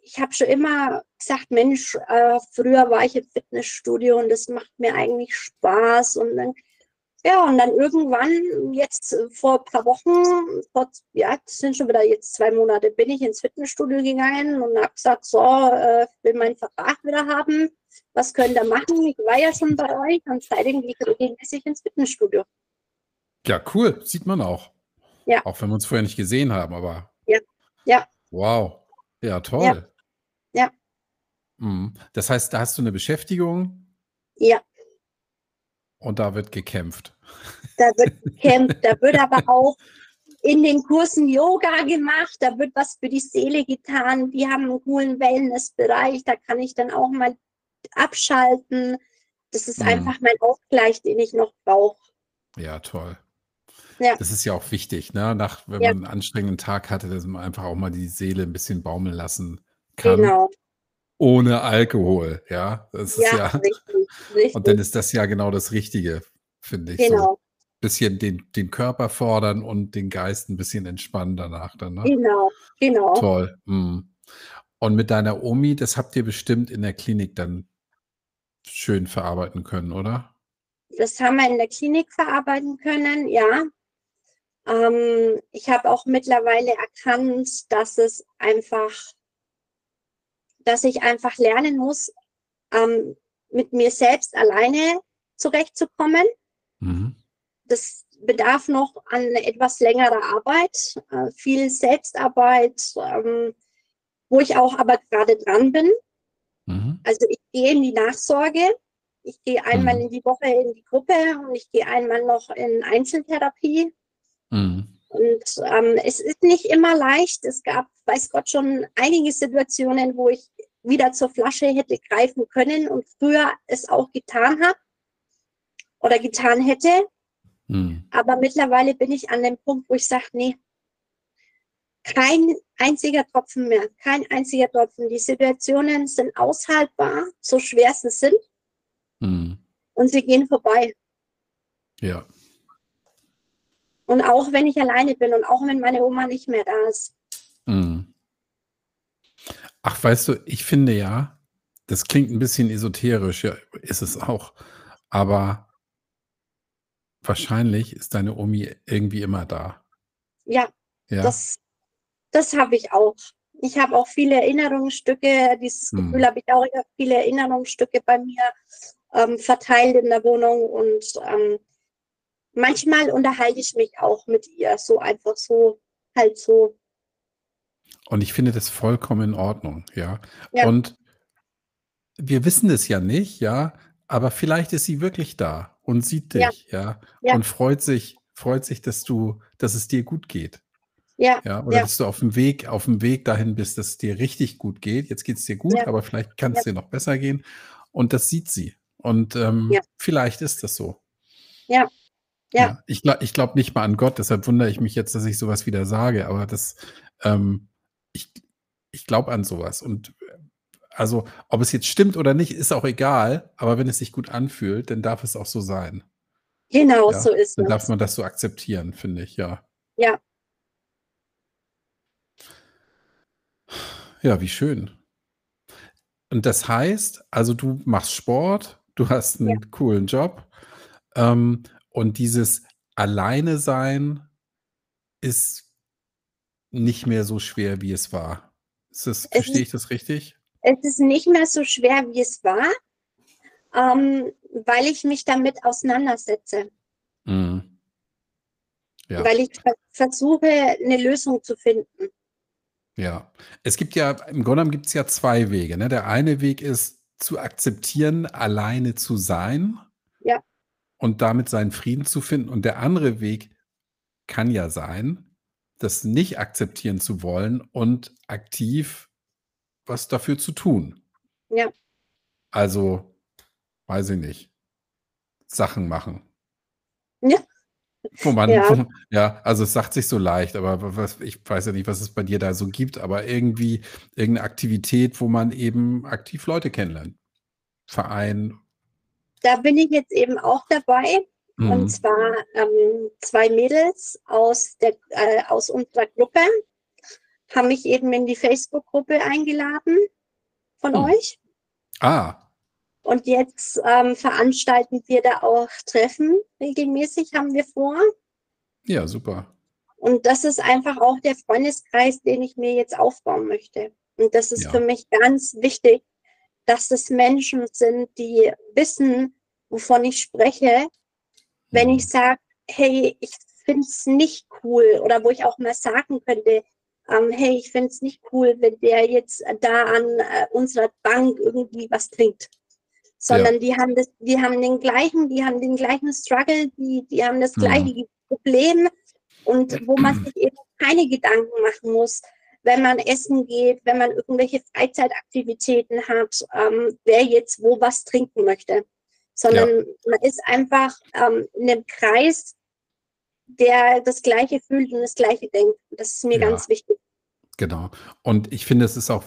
ich habe schon immer gesagt: „Mensch, äh, früher war ich im Fitnessstudio und das macht mir eigentlich Spaß.“ Und dann ja, und dann irgendwann jetzt äh, vor paar Wochen, vor ja, das sind schon wieder jetzt 2 Monate, bin ich ins Fitnessstudio gegangen und habe gesagt: „So, äh, ich will meinen Vertrag wieder haben. Was könnt ihr machen? Ich war ja schon bei euch.“ Und seitdem gehe ich regelmäßig ins Fitnessstudio. Ja, cool, sieht man auch. Ja. Auch wenn wir uns vorher nicht gesehen haben, aber Ja, ja. wow. Ja, Ja. toll. Ja. Mhm. Das heißt, da hast du 'ne Beschäftigung Ja. Und da wird gekämpft. Da wird gekämpft, da wird aber auch in den Kursen Yoga gemacht, da wird was für die Seele getan. Die haben 'n coolen Wellnessbereich, da kann ich dann auch mal abschalten. Das ist Mhm. einfach mein Ausgleich, den ich noch brauche. Ja, toll. Ja. Das ist ja auch wichtig, ne? Nach wenn Ja. man 'n anstrengenden Tag hatte, dass man einfach auch mal die Seele 'n bisschen baumeln lassen kann, Genau. Ohne Alkohol, ja? Das ist Ja, ja richtig, und dann richtig. ist das ja genau das Richtige, finde ich, so Genau. bisschen den den Körper fordern und den Geist 'n bisschen entspannen danach dann, ne? Genau, genau. Toll, mhm. Und mit deiner Omi, das habt ihr bestimmt in der Klinik dann schön verarbeiten können, oder? Das haben wir in der Klinik verarbeiten können, ja. Ähm, ich habe auch mittlerweile erkannt, dass es einfach dass ich einfach lernen muss, ähm, mit mir selbst alleine zurechtzukommen. Mhm. Das bedarf noch an etwas längerer Arbeit, äh, viel Selbstarbeit, ähm, wo ich auch aber grade dran bin. Mhm. Also, ich gehe in die Nachsorge. Ich gehe einmal Mhm. in die Woche in die Gruppe und ich gehe einmal noch in Einzeltherapie. Mhm. Und, ähm, es ist nicht immer leicht. Es gab, weiß Gott, schon einige Situationen, wo ich wieder zur Flasche hätte greifen können und früher es auch getan habe oder getan hätte. Mhm. Aber mittlerweile bin ich an dem Punkt, wo ich sage: „Ne“ kein einziger Tropfen mehr, kein einziger Tropfen. Die Situationen sind aushaltbar, so schwer sie sind. Mhm. Und sie gehen vorbei. Ja. Und auch wenn ich alleine bin und auch wenn meine Oma nicht mehr da ist. Mhm. Ach, weißt du, ich finde ja, das klingt 'n bisschen esoterisch, ja, ist es auch, aber wahrscheinlich ist deine Omi irgendwie immer da. Ja, Ja? das das habe ich auch. Ich habe auch viele Erinnerungsstücke. Dieses Gefühl Mhm. habe ich auch. Ich habe viele Erinnerungsstücke bei mir, ähm, verteilt in der Wohnung und, ähm, manchmal unterhalte ich mich auch mit ihr, so einfach so halt so. Und ich finde das vollkommen in Ordnung, ja? Ja. Und wir wissen es ja nicht, ja, aber vielleicht ist sie wirklich da und sieht dich, ja, Ja. und freut sich freut sich, dass du dass es dir gut geht. Ja. Ja, oder dass du auf dem Weg auf dem Weg dahin bist, dass es dir richtig gut geht. Jetzt geht's dir gut, aber vielleicht kann es dir noch besser gehen. Und das sieht sie. Und, ähm, vielleicht ist das so. Ja. Ja. Ich gla ich glaube nicht mal an Gott, deshalb wundere ich mich jetzt, dass ich so was wieder sage, aber das, ähm ich ich glaube an so was. Und, also, ob es jetzt stimmt oder nicht, ist auch egal, aber wenn es sich gut anfühlt, dann darf es auch so sein. Genau, Ja, so ist dann darf es. man das so akzeptieren, finde ich, ja. Ja. Ja, wie schön. Und das heißt, also, du machst Sport, du hast Ja. 'n coolen Job, ähm, und dieses Alleine-Sein ist nicht mehr so schwer, wie es war. Ist das Es verstehe ich das richtig? es ist nicht mehr so schwer, wie es war, ähm, weil ich mich damit auseinandersetze. Mhm. Ja. Weil ich ver versuche, 'ne Lösung zu finden. Ja. Es gibt ja im Grunde genommen gibt's ja 2 Wege, ne? Der eine Weg ist, zu akzeptieren, alleine zu sein Ja. und damit seinen Frieden zu finden. Und der andere Weg kann ja sein, das nicht akzeptieren zu wollen und aktiv was dafür zu tun. Ja. Also, weiß ich nicht, Sachen machen. Ja. Wo man Ja. wo ja, also, es sagt sich so leicht, aber was ich weiß ja nicht, was es bei dir da so gibt, aber irgendwie irgend 'ne Aktivität, wo man eben aktiv Leute kennenlernt. Verein. Da bin ich jetzt eben auch dabei. Und Mhm. zwar, ähm, 2 Mädels aus der äh, aus unserer Gruppe haben mich eben in die Facebook-Gruppe eingeladen von Hm. euch. Ah. Und jetzt, ähm, veranstalten wir da auch Treffen regelmäßig, haben wir vor. Ja, super. Und das ist einfach auch der Freundeskreis, den ich mir jetzt aufbauen möchte. Und das ist für Ja. mich ganz wichtig, dass es Menschen sind, die wissen, wovon ich spreche, wenn ich sage: „Hey, ich finde es nicht cool“, oder wo ich auch mal sagen könnte, ähm: „Hey, ich finde es nicht cool, wenn der jetzt da an, äh, unserer Bank irgendwie was trinkt.“ Ja. Sondern die haben das die haben den gleichen die haben den gleichen Struggle, die die haben das Mhm. gleiche Problem und wo man sich eben keine Gedanken machen muss, wenn man essen geht, wenn man irgendwelche Freizeitaktivitäten hat, ähm, wer jetzt wo was trinken möchte. Sondern man ist einfach, ähm, in 'nem Kreis, der das Gleiche fühlt und das Gleiche denkt. Das ist mir Ja. ganz wichtig. Genau. Und ich finde, es ist auch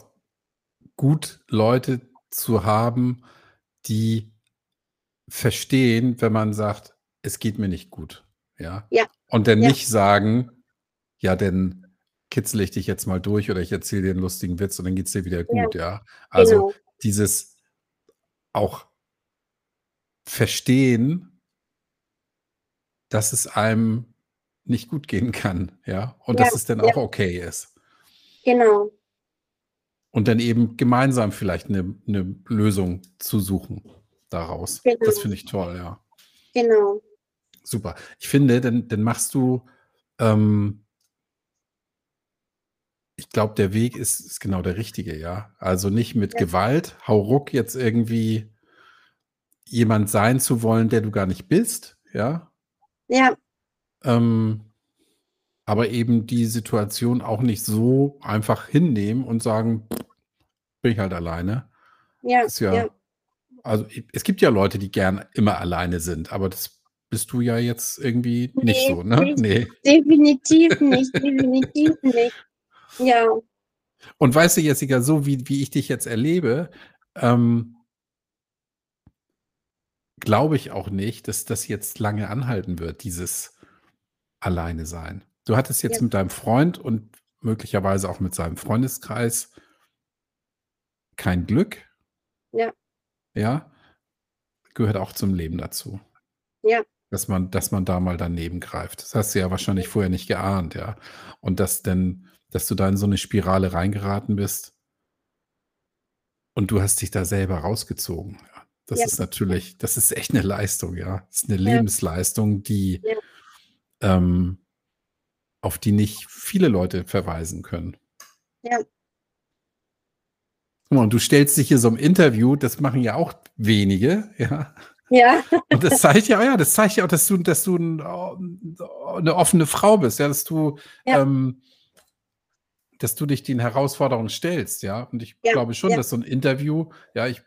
gut, Leute zu haben, die verstehen, wenn man sagt: „Es geht mir nicht gut“, ja? Ja. Und dann Ja. nicht sagen: „Ja, dann kitzele ich dich jetzt mal durch oder ich erzähle dir 'n lustigen Witz und dann geht's dir wieder Ja. gut“, ja? Also, Genau. dieses auch verstehen dass es einem nicht gut gehen kann, ja? Und Ja, dass es dann ja. auch okay ist. Genau. Und dann eben gemeinsam vielleicht 'ne 'ne Lösung zu suchen daraus. Genau. Das finde ich toll, ja. Genau. Super. Ich finde, dann dann machst du, ähm ich glaube, der Weg ist ist genau der richtige, ja? Also, nicht mit Ja. Gewalt, hauruck jetzt irgendwie jemand sein zu wollen, der du gar nicht bist, ja? Ja. Ähm, aber eben die Situation auch nicht so einfach hinnehmen und sagen: „Bin ich halt alleine.“ Ja, ja ja. also, es gibt ja Leute, die gern immer alleine sind, aber das bist du ja jetzt irgendwie nicht Ne, so, ne? nicht Ne. definitiv nicht, definitiv nicht. Ja. Und weißt du, Jessica, so wie wie ich dich jetzt erlebe, ähm glaube ich auch nicht, dass das jetzt lange anhalten wird, dieses Alleine-Sein. Du hattest jetzt Ja. mit deinem Freund und möglicherweise auch mit seinem Freundeskreis kein Glück. Ja. Ja? Gehört auch zum Leben dazu. Ja. Dass man dass man da mal daneben greift. Das hast du ja wahrscheinlich vorher nicht geahnt, ja? Und dass denn dass du da in so 'ne Spirale reingeraten bist und du hast dich da selber rausgezogen, ja. Das Ja. ist natürlich das ist echt 'ne Leistung, ja. Das ist 'ne Ja. Lebensleistung, die Ja. ähm, auf die nicht viele Leute verweisen können. Ja. Guck mal, und du stellst dich hier so im Interview das machen ja auch wenige, ja? Ja. Und das zeigt ja, ja, das zeigt ja auch, dass du, dass du ein, eine offene Frau bist, ja, dass du, ja. Ähm, dass du dich den Herausforderungen stellst, ja. Und ich ja, glaube schon, ja. dass so ein Interview, ja, ich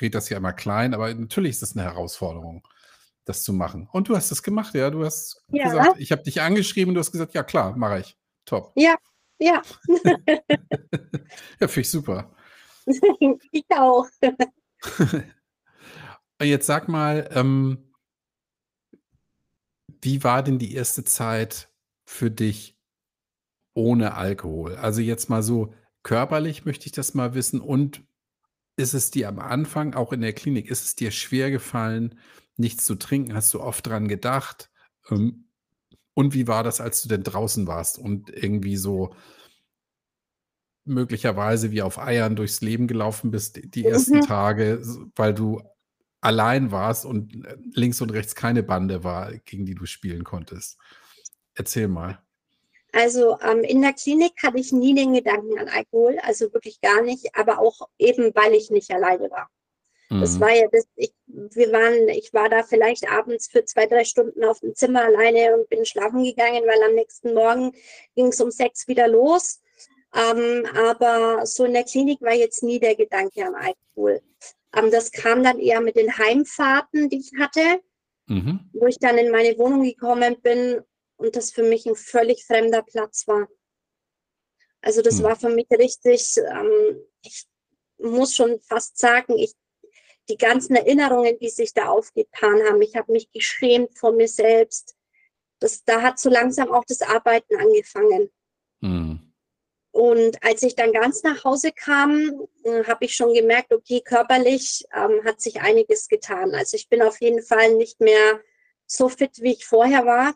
rede das ja immer klein, aber natürlich ist es eine Herausforderung, das zu machen. Und du hast es gemacht, ja. Du hast ja. gesagt, ich habe dich angeschrieben und du hast gesagt, ja klar, mache ich. Top. Ja, ja. ja, finde ich super. ich auch. Jetzt sag mal, ähm, wie war denn die erste Zeit für dich ohne Alkohol? Also jetzt mal so körperlich möchte ich das mal wissen und ist es dir am Anfang, auch in der Klinik, ist es dir schwer gefallen, nichts zu trinken? Hast du oft dran gedacht? Ähm, und wie war das, als du denn draußen warst und irgendwie so möglicherweise wie auf Eiern durchs Leben gelaufen bist, die ersten mhm. Tage, weil du allein warst und äh, links und rechts keine Bande war, gegen die du spielen konntest? Erzähl mal. Also ähm, in der Klinik hatte ich nie den Gedanken an Alkohol, also wirklich gar nicht, aber auch eben, weil ich nicht alleine war. Das mhm. war ja das, ich, wir waren, ich war da vielleicht abends für zwei, drei Stunden auf dem Zimmer alleine und bin schlafen gegangen, weil am nächsten Morgen ging es um sechs wieder los. Ähm, aber so in der Klinik war jetzt nie der Gedanke an Alkohol. Ähm, das kam dann eher mit den Heimfahrten, die ich hatte, mhm. wo ich dann in meine Wohnung gekommen bin und das für mich ein völlig fremder Platz war. Also das mhm. war für mich richtig, ähm, ich muss schon fast sagen, ich die ganzen Erinnerungen, die sich da aufgetan haben. Ich habe mich geschämt vor mir selbst. Das, da hat so langsam auch das Arbeiten angefangen. Mhm. Und als ich dann ganz nach Hause kam, äh, habe ich schon gemerkt, okay, körperlich ähm, hat sich einiges getan. Also ich bin auf jeden Fall nicht mehr so fit, wie ich vorher war.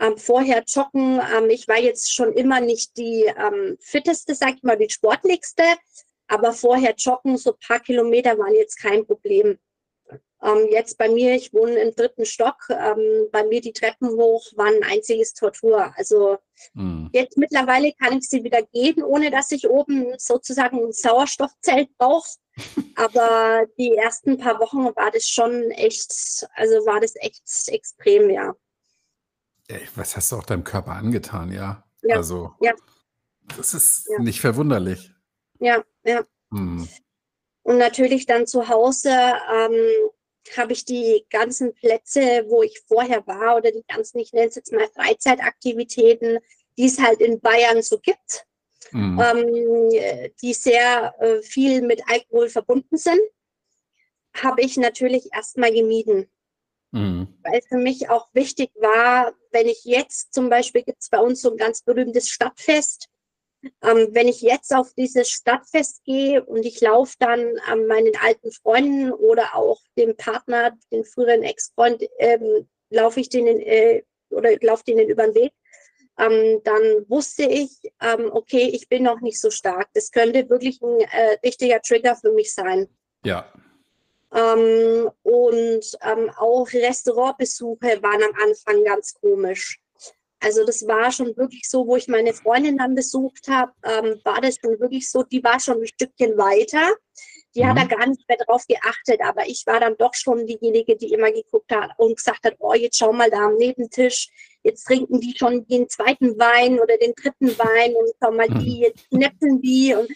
Ähm, vorher joggen, ähm, ich war jetzt schon immer nicht die ähm, fitteste, sag ich mal, die sportlichste, aber vorher joggen, so ein paar Kilometer waren jetzt kein Problem. Ähm, jetzt bei mir, ich wohne im dritten Stock, ähm, bei mir die Treppen hoch waren ein einziges Tortur. Also mhm. jetzt mittlerweile kann ich sie wieder gehen, ohne dass ich oben sozusagen ein Sauerstoffzelt brauche. Aber die ersten paar Wochen war das schon echt, also war das echt extrem, ja. Was hast du auch deinem Körper angetan, ja? Ja. Also, ja. das ist ja. nicht verwunderlich. Ja, ja. Hm. Und natürlich dann zu Hause ähm, habe ich die ganzen Plätze, wo ich vorher war, oder die ganzen, ich nenne es jetzt mal Freizeitaktivitäten, die es halt in Bayern so gibt, mhm. ähm, die sehr äh, viel mit Alkohol verbunden sind, habe ich natürlich erstmal gemieden. Mhm. Weil für mich auch wichtig war, wenn ich jetzt zum Beispiel gibt es bei uns so ein ganz berühmtes Stadtfest, ähm, wenn ich jetzt auf dieses Stadtfest gehe und ich laufe dann an meinen alten Freunden oder auch dem Partner, den früheren Ex-Freund, ähm, laufe ich denen äh, oder laufe denen über den Weg, ähm, dann wusste ich, ähm, okay, ich bin noch nicht so stark. Das könnte wirklich ein äh, richtiger Trigger für mich sein. Ja. Ähm, und ähm, auch Restaurantbesuche waren am Anfang ganz komisch. Also das war schon wirklich so, wo ich meine Freundin dann besucht habe, ähm, war das schon wirklich so, die war schon ein Stückchen weiter. Die mhm. hat da gar nicht mehr drauf geachtet, aber ich war dann doch schon diejenige, die immer geguckt hat und gesagt hat, oh, jetzt schau mal da am Nebentisch, jetzt trinken die schon den zweiten Wein oder den dritten Wein und schau mal die, mhm. jetzt knäppeln die und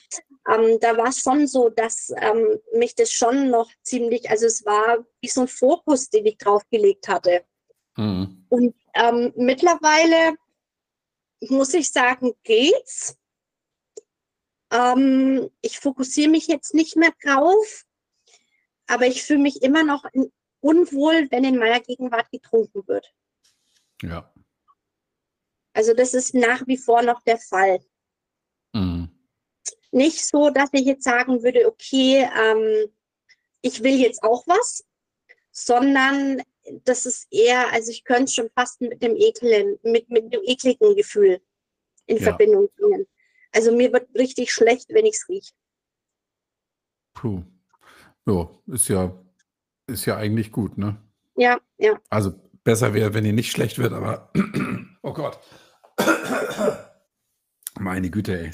ähm, da war es schon so, dass ähm, mich das schon noch ziemlich, also es war wie so ein Fokus, den ich drauf gelegt hatte. Mhm. Und ähm, mittlerweile muss ich sagen, geht's. Ähm, ich fokussiere mich jetzt nicht mehr drauf, aber ich fühle mich immer noch unwohl, wenn in meiner Gegenwart getrunken wird. Ja. Also das ist nach wie vor noch der Fall. Mhm. Nicht so, dass ich jetzt sagen würde, okay, ähm, ich will jetzt auch was, sondern das ist eher, also ich könnte schon fast mit dem Ekeln, mit, mit dem ekligen Gefühl in ja. Verbindung bringen. Also mir wird richtig schlecht, wenn ich es rieche. Puh. Ja, ist ja, ist ja eigentlich gut, ne? Ja, ja. Also besser wäre, wenn ihr nicht schlecht wird, aber oh Gott. Meine Güte, ey.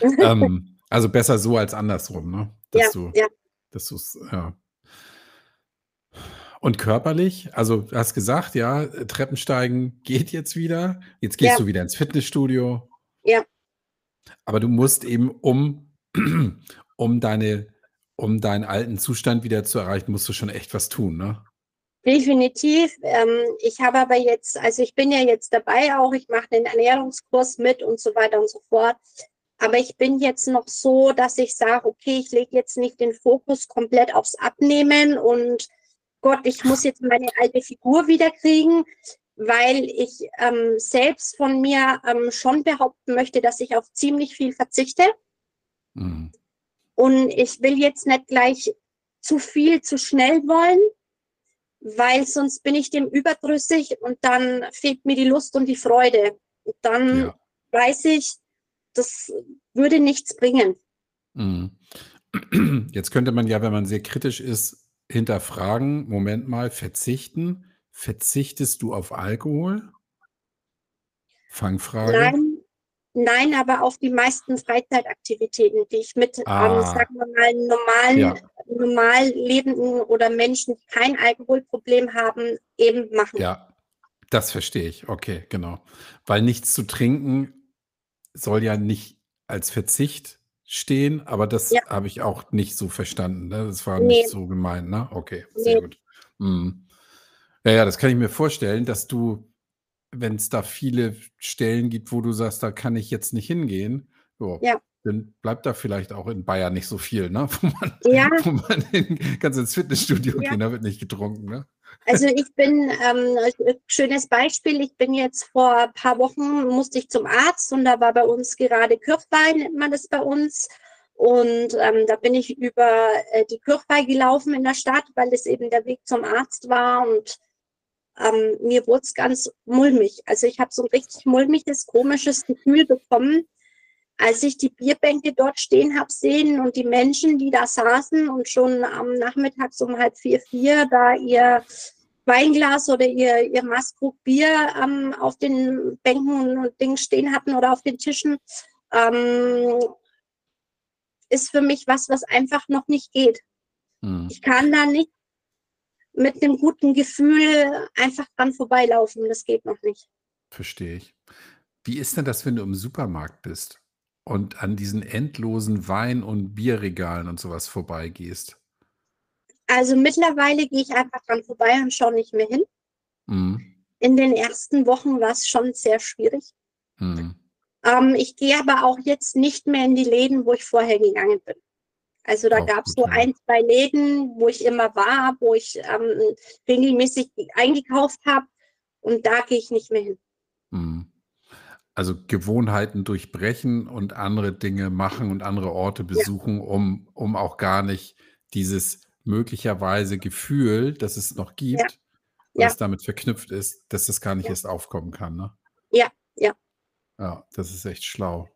ähm, also besser so als andersrum, ne? Dass ja, du, ja. Dass du es, ja. Und körperlich? Also, du hast gesagt, ja, Treppensteigen geht jetzt wieder. Jetzt gehst Ja. du wieder ins Fitnessstudio. Ja. Aber du musst eben, um um deine um deinen alten Zustand wieder zu erreichen, musst du schon echt was tun, ne? Definitiv. Ähm, ich habe aber jetzt, also ich bin ja jetzt dabei auch, ich mache den Ernährungskurs mit und so weiter und so fort. Aber ich bin jetzt noch so, dass ich sage, okay, ich lege jetzt nicht den Fokus komplett aufs Abnehmen und Gott, ich muss jetzt meine alte Figur wieder kriegen, weil ich ähm, selbst von mir ähm, schon behaupten möchte, dass ich auf ziemlich viel verzichte. Mhm. Und ich will jetzt nicht gleich zu viel, zu schnell wollen, weil sonst bin ich dem überdrüssig und dann fehlt mir die Lust und die Freude. Und dann Ja. weiß ich, das würde nichts bringen. Mhm. Jetzt könnte man ja, wenn man sehr kritisch ist, hinterfragen, Moment mal, verzichten. Verzichtest du auf Alkohol? Fangfrage. Nein, nein, aber auf die meisten Freizeitaktivitäten, die ich mit, ähm, Ah. sagen wir mal, normalen, Ja. normal lebenden oder Menschen, die kein Alkoholproblem haben, eben machen. Ja, das verstehe ich. Okay, genau. Weil nichts zu trinken soll ja nicht als Verzicht stehen, aber das Ja. habe ich auch nicht so verstanden, ne? Das war Ne. nicht so gemeint, ne? Okay, sehr Ne. gut. Mhm. Ja, ja, das kann ich mir vorstellen, dass du, wenn's da viele Stellen gibt, wo du sagst: „Da kann ich jetzt nicht hingehen“, ja, Ja. dann bleibt da vielleicht auch in Bayern nicht so viel, ne? Wo man Ja. wo man hin kannst ins Fitnessstudio Ja. gehen, da wird nicht getrunken, ne? Also ich bin, ähm, äh, schönes Beispiel, ich bin jetzt vor ein paar Wochen musste ich zum Arzt und da war bei uns gerade Kirchweih, nennt man das bei uns. Und ähm, da bin ich über äh, die Kirchweih gelaufen in der Stadt, weil das eben der Weg zum Arzt war und ähm, mir wurde es ganz mulmig. Also ich habe so ein richtig mulmiges, komisches Gefühl bekommen, als ich die Bierbänke dort stehen habe sehen und die Menschen, die da saßen und schon am Nachmittag um halb vier, vier da ihr Weinglas oder ihr, ihr Maßkrug Bier ähm, auf den Bänken und Dingen stehen hatten oder auf den Tischen, ähm, ist für mich was, was einfach noch nicht geht. Mhm. Ich kann da nicht mit einem guten Gefühl einfach dran vorbeilaufen. Das geht noch nicht. Verstehe ich. Wie ist denn das, wenn du im Supermarkt bist und an diesen endlosen Wein und Bierregalen und so was vorbeigehst? Also mittlerweile gehe ich einfach dran vorbei und schaue nicht mehr hin. Mhm. In den ersten Wochen war es schon sehr schwierig. Mhm. Ähm, ich gehe aber auch jetzt nicht mehr in die Läden, wo ich vorher gegangen bin. Also da gab es so ja. ein, zwei Läden, wo ich immer war, wo ich ähm, regelmäßig eingekauft habe und da gehe ich nicht mehr hin. Mhm. Also Gewohnheiten durchbrechen und andere Dinge machen und andere Orte Ja. besuchen, um um auch gar nicht dieses möglicherweise Gefühl, das es noch Ja. gibt, Ja. was damit verknüpft ist, dass das gar nicht Ja. erst aufkommen kann, ne? Ja, ja. Ja, das ist echt schlau.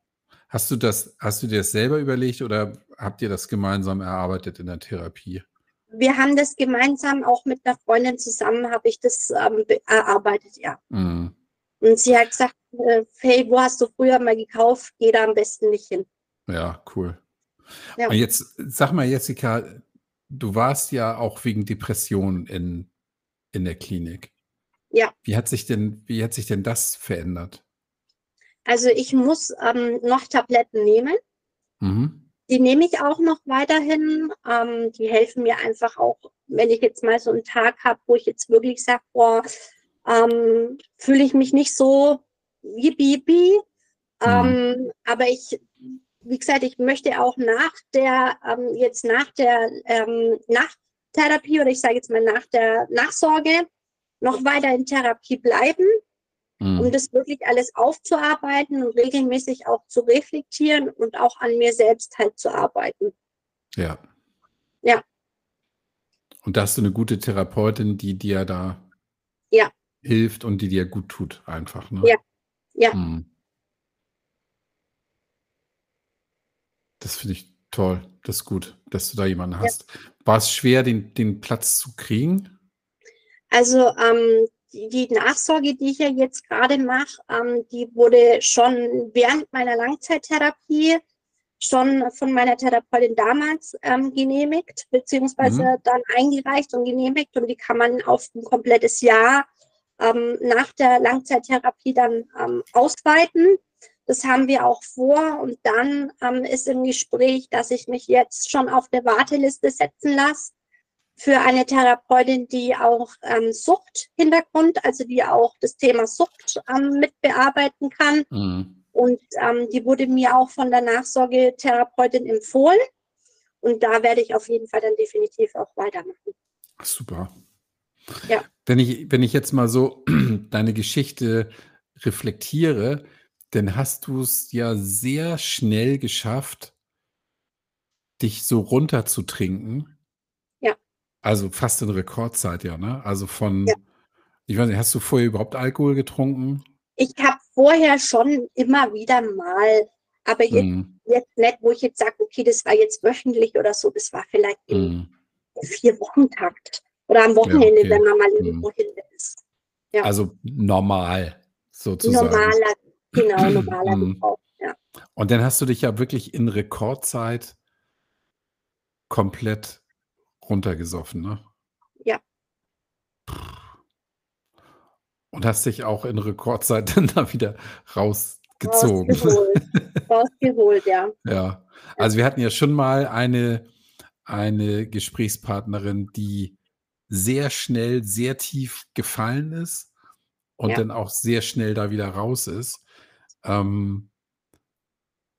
Hast du das hast du dir das selber überlegt oder habt ihr das gemeinsam erarbeitet in der Therapie? Wir haben das gemeinsam auch mit einer Freundin zusammen, habe ich das ähm, be- erarbeitet, ja. Mhm. Und sie hat gesagt, äh, hey, wo hast du früher mal gekauft? Geh da am besten nicht hin. Ja, cool. Ja. Und jetzt sag mal, Jessica, du warst ja auch wegen Depressionen in in der Klinik. Ja. Wie hat sich denn wie hat sich denn das verändert? Also ich muss ähm, noch Tabletten nehmen. Mhm. Die nehme ich auch noch weiterhin. Ähm, die helfen mir einfach auch, wenn ich jetzt mal so einen Tag habe, wo ich jetzt wirklich sage, boah, ähm, fühle ich mich nicht so yippie yippie. Mhm. Ähm, aber ich, wie gesagt, ich möchte auch nach der, ähm, jetzt nach der ähm, Nachtherapie oder ich sage jetzt mal nach der Nachsorge noch weiter in Therapie bleiben, um Mhm. das wirklich alles aufzuarbeiten und regelmäßig auch zu reflektieren und auch an mir selbst halt zu arbeiten. Ja. Ja. Und da hast du eine gute Therapeutin, die dir da Ja. hilft und die dir gut tut einfach, ne? Ja. Ja. Mhm. Das finde ich toll. Das ist gut, dass du da jemanden Ja. hast. War es schwer, den den Platz zu kriegen? Also ähm, die, die Nachsorge, die ich ja jetzt gerade mache, ähm, die wurde schon während meiner Langzeittherapie schon von meiner Therapeutin damals ähm, genehmigt, beziehungsweise mhm. dann eingereicht und genehmigt. Und die kann man auf ein komplettes Jahr ähm, nach der Langzeittherapie dann ähm, ausweiten. Das haben wir auch vor. Und dann ähm, ist im Gespräch, dass ich mich jetzt schon auf eine Warteliste setzen lasse für eine Therapeutin, die auch ähm, Suchthintergrund, also die auch das Thema Sucht ähm, mitbearbeiten kann. Mhm. Und ähm, die wurde mir auch von der Nachsorgetherapeutin empfohlen. Und da werde ich auf jeden Fall dann definitiv auch weitermachen. Super. Ja. Wenn ich, wenn ich jetzt mal so deine Geschichte reflektiere, dann hast du es ja sehr schnell geschafft, dich so runterzutrinken. Also fast in Rekordzeit, ja, ne? Also von, ja. ich weiß nicht, hast du vorher überhaupt Alkohol getrunken? Ich habe vorher schon immer wieder mal, aber jetzt, mm. jetzt nicht, wo ich jetzt sage, okay, das war jetzt wöchentlich oder so, das war vielleicht im mm. vier Wochen Takt oder am Wochenende, ja, okay. wenn man mal irgendwo mm. hin ist. Ja. Also normal sozusagen. Normaler Genau, normaler mhm. Gebrauch, ja. Und dann hast du dich ja wirklich in Rekordzeit komplett runtergesoffen, ne? Ja. Und hast dich auch in Rekordzeit dann da wieder rausgezogen. Rausgeholt, Rausgeholt ja. Ja, also wir hatten ja schon mal eine, eine Gesprächspartnerin, die sehr schnell, sehr tief gefallen ist und ja. dann auch sehr schnell da wieder raus ist. Ähm,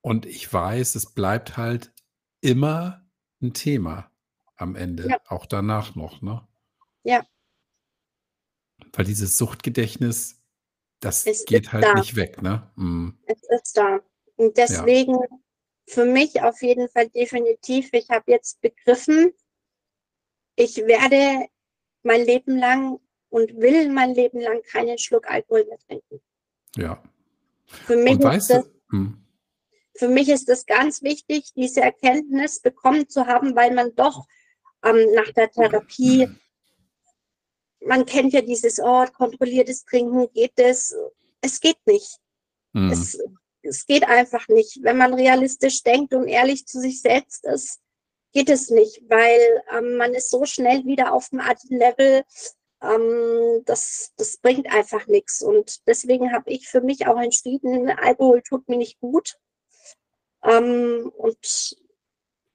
und ich weiß, es bleibt halt immer ein Thema am Ende, ja. auch danach noch, ne? Ja. Weil dieses Suchtgedächtnis, das es geht halt da. nicht weg, ne? Mhm. Es ist da. Und deswegen ja. für mich auf jeden Fall definitiv, ich habe jetzt begriffen, ich werde mein Leben lang und will mein Leben lang keinen Schluck Alkohol mehr trinken. Ja. Für mich, ist das, hm. für mich ist es ganz wichtig, diese Erkenntnis bekommen zu haben, weil man doch ähm, nach der Therapie, man kennt ja dieses, oh, kontrolliertes Trinken, geht es? Es geht nicht. Hm. Es, es geht einfach nicht. Wenn man realistisch denkt und ehrlich zu sich selbst ist, geht es nicht, weil ähm, man ist so schnell wieder auf dem alten Level, ähm, das, das bringt einfach nichts. Und deswegen habe ich für mich auch entschieden, Alkohol tut mir nicht gut. Ähm, und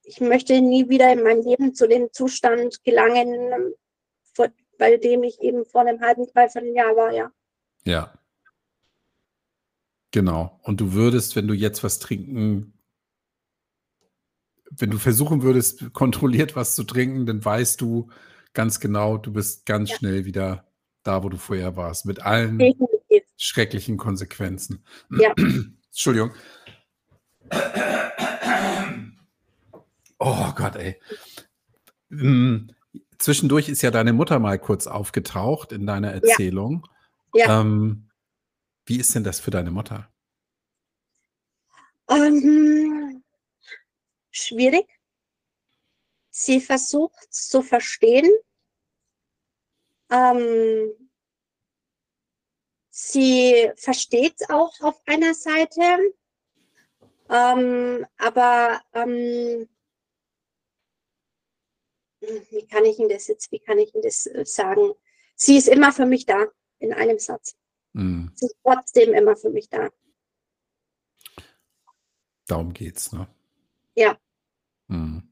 ich möchte nie wieder in meinem Leben zu dem Zustand gelangen, vor, bei dem ich eben vor einem halben, dreiviertel Jahr war, ja. Ja. Genau. Und du würdest, wenn du jetzt was trinken, wenn du versuchen würdest, kontrolliert was zu trinken, dann weißt du, ganz genau, du bist ganz ja. schnell wieder da, wo du vorher warst, mit allen Definitiv. schrecklichen Konsequenzen. Ja. Entschuldigung. Oh Gott, ey. Hm, zwischendurch ist ja deine Mutter mal kurz aufgetaucht in deiner Erzählung. Ja. ja. Ähm, wie ist denn das für deine Mutter? Ähm, schwierig. Sie versucht zu verstehen. Ähm, sie versteht es auch auf einer Seite, ähm, aber ähm, wie kann ich Ihnen das jetzt, wie kann ich Ihnen das äh, sagen? Sie ist immer für mich da, in einem Satz. Mhm. Sie ist trotzdem immer für mich da. Darum geht's, ne? Ja. Mhm.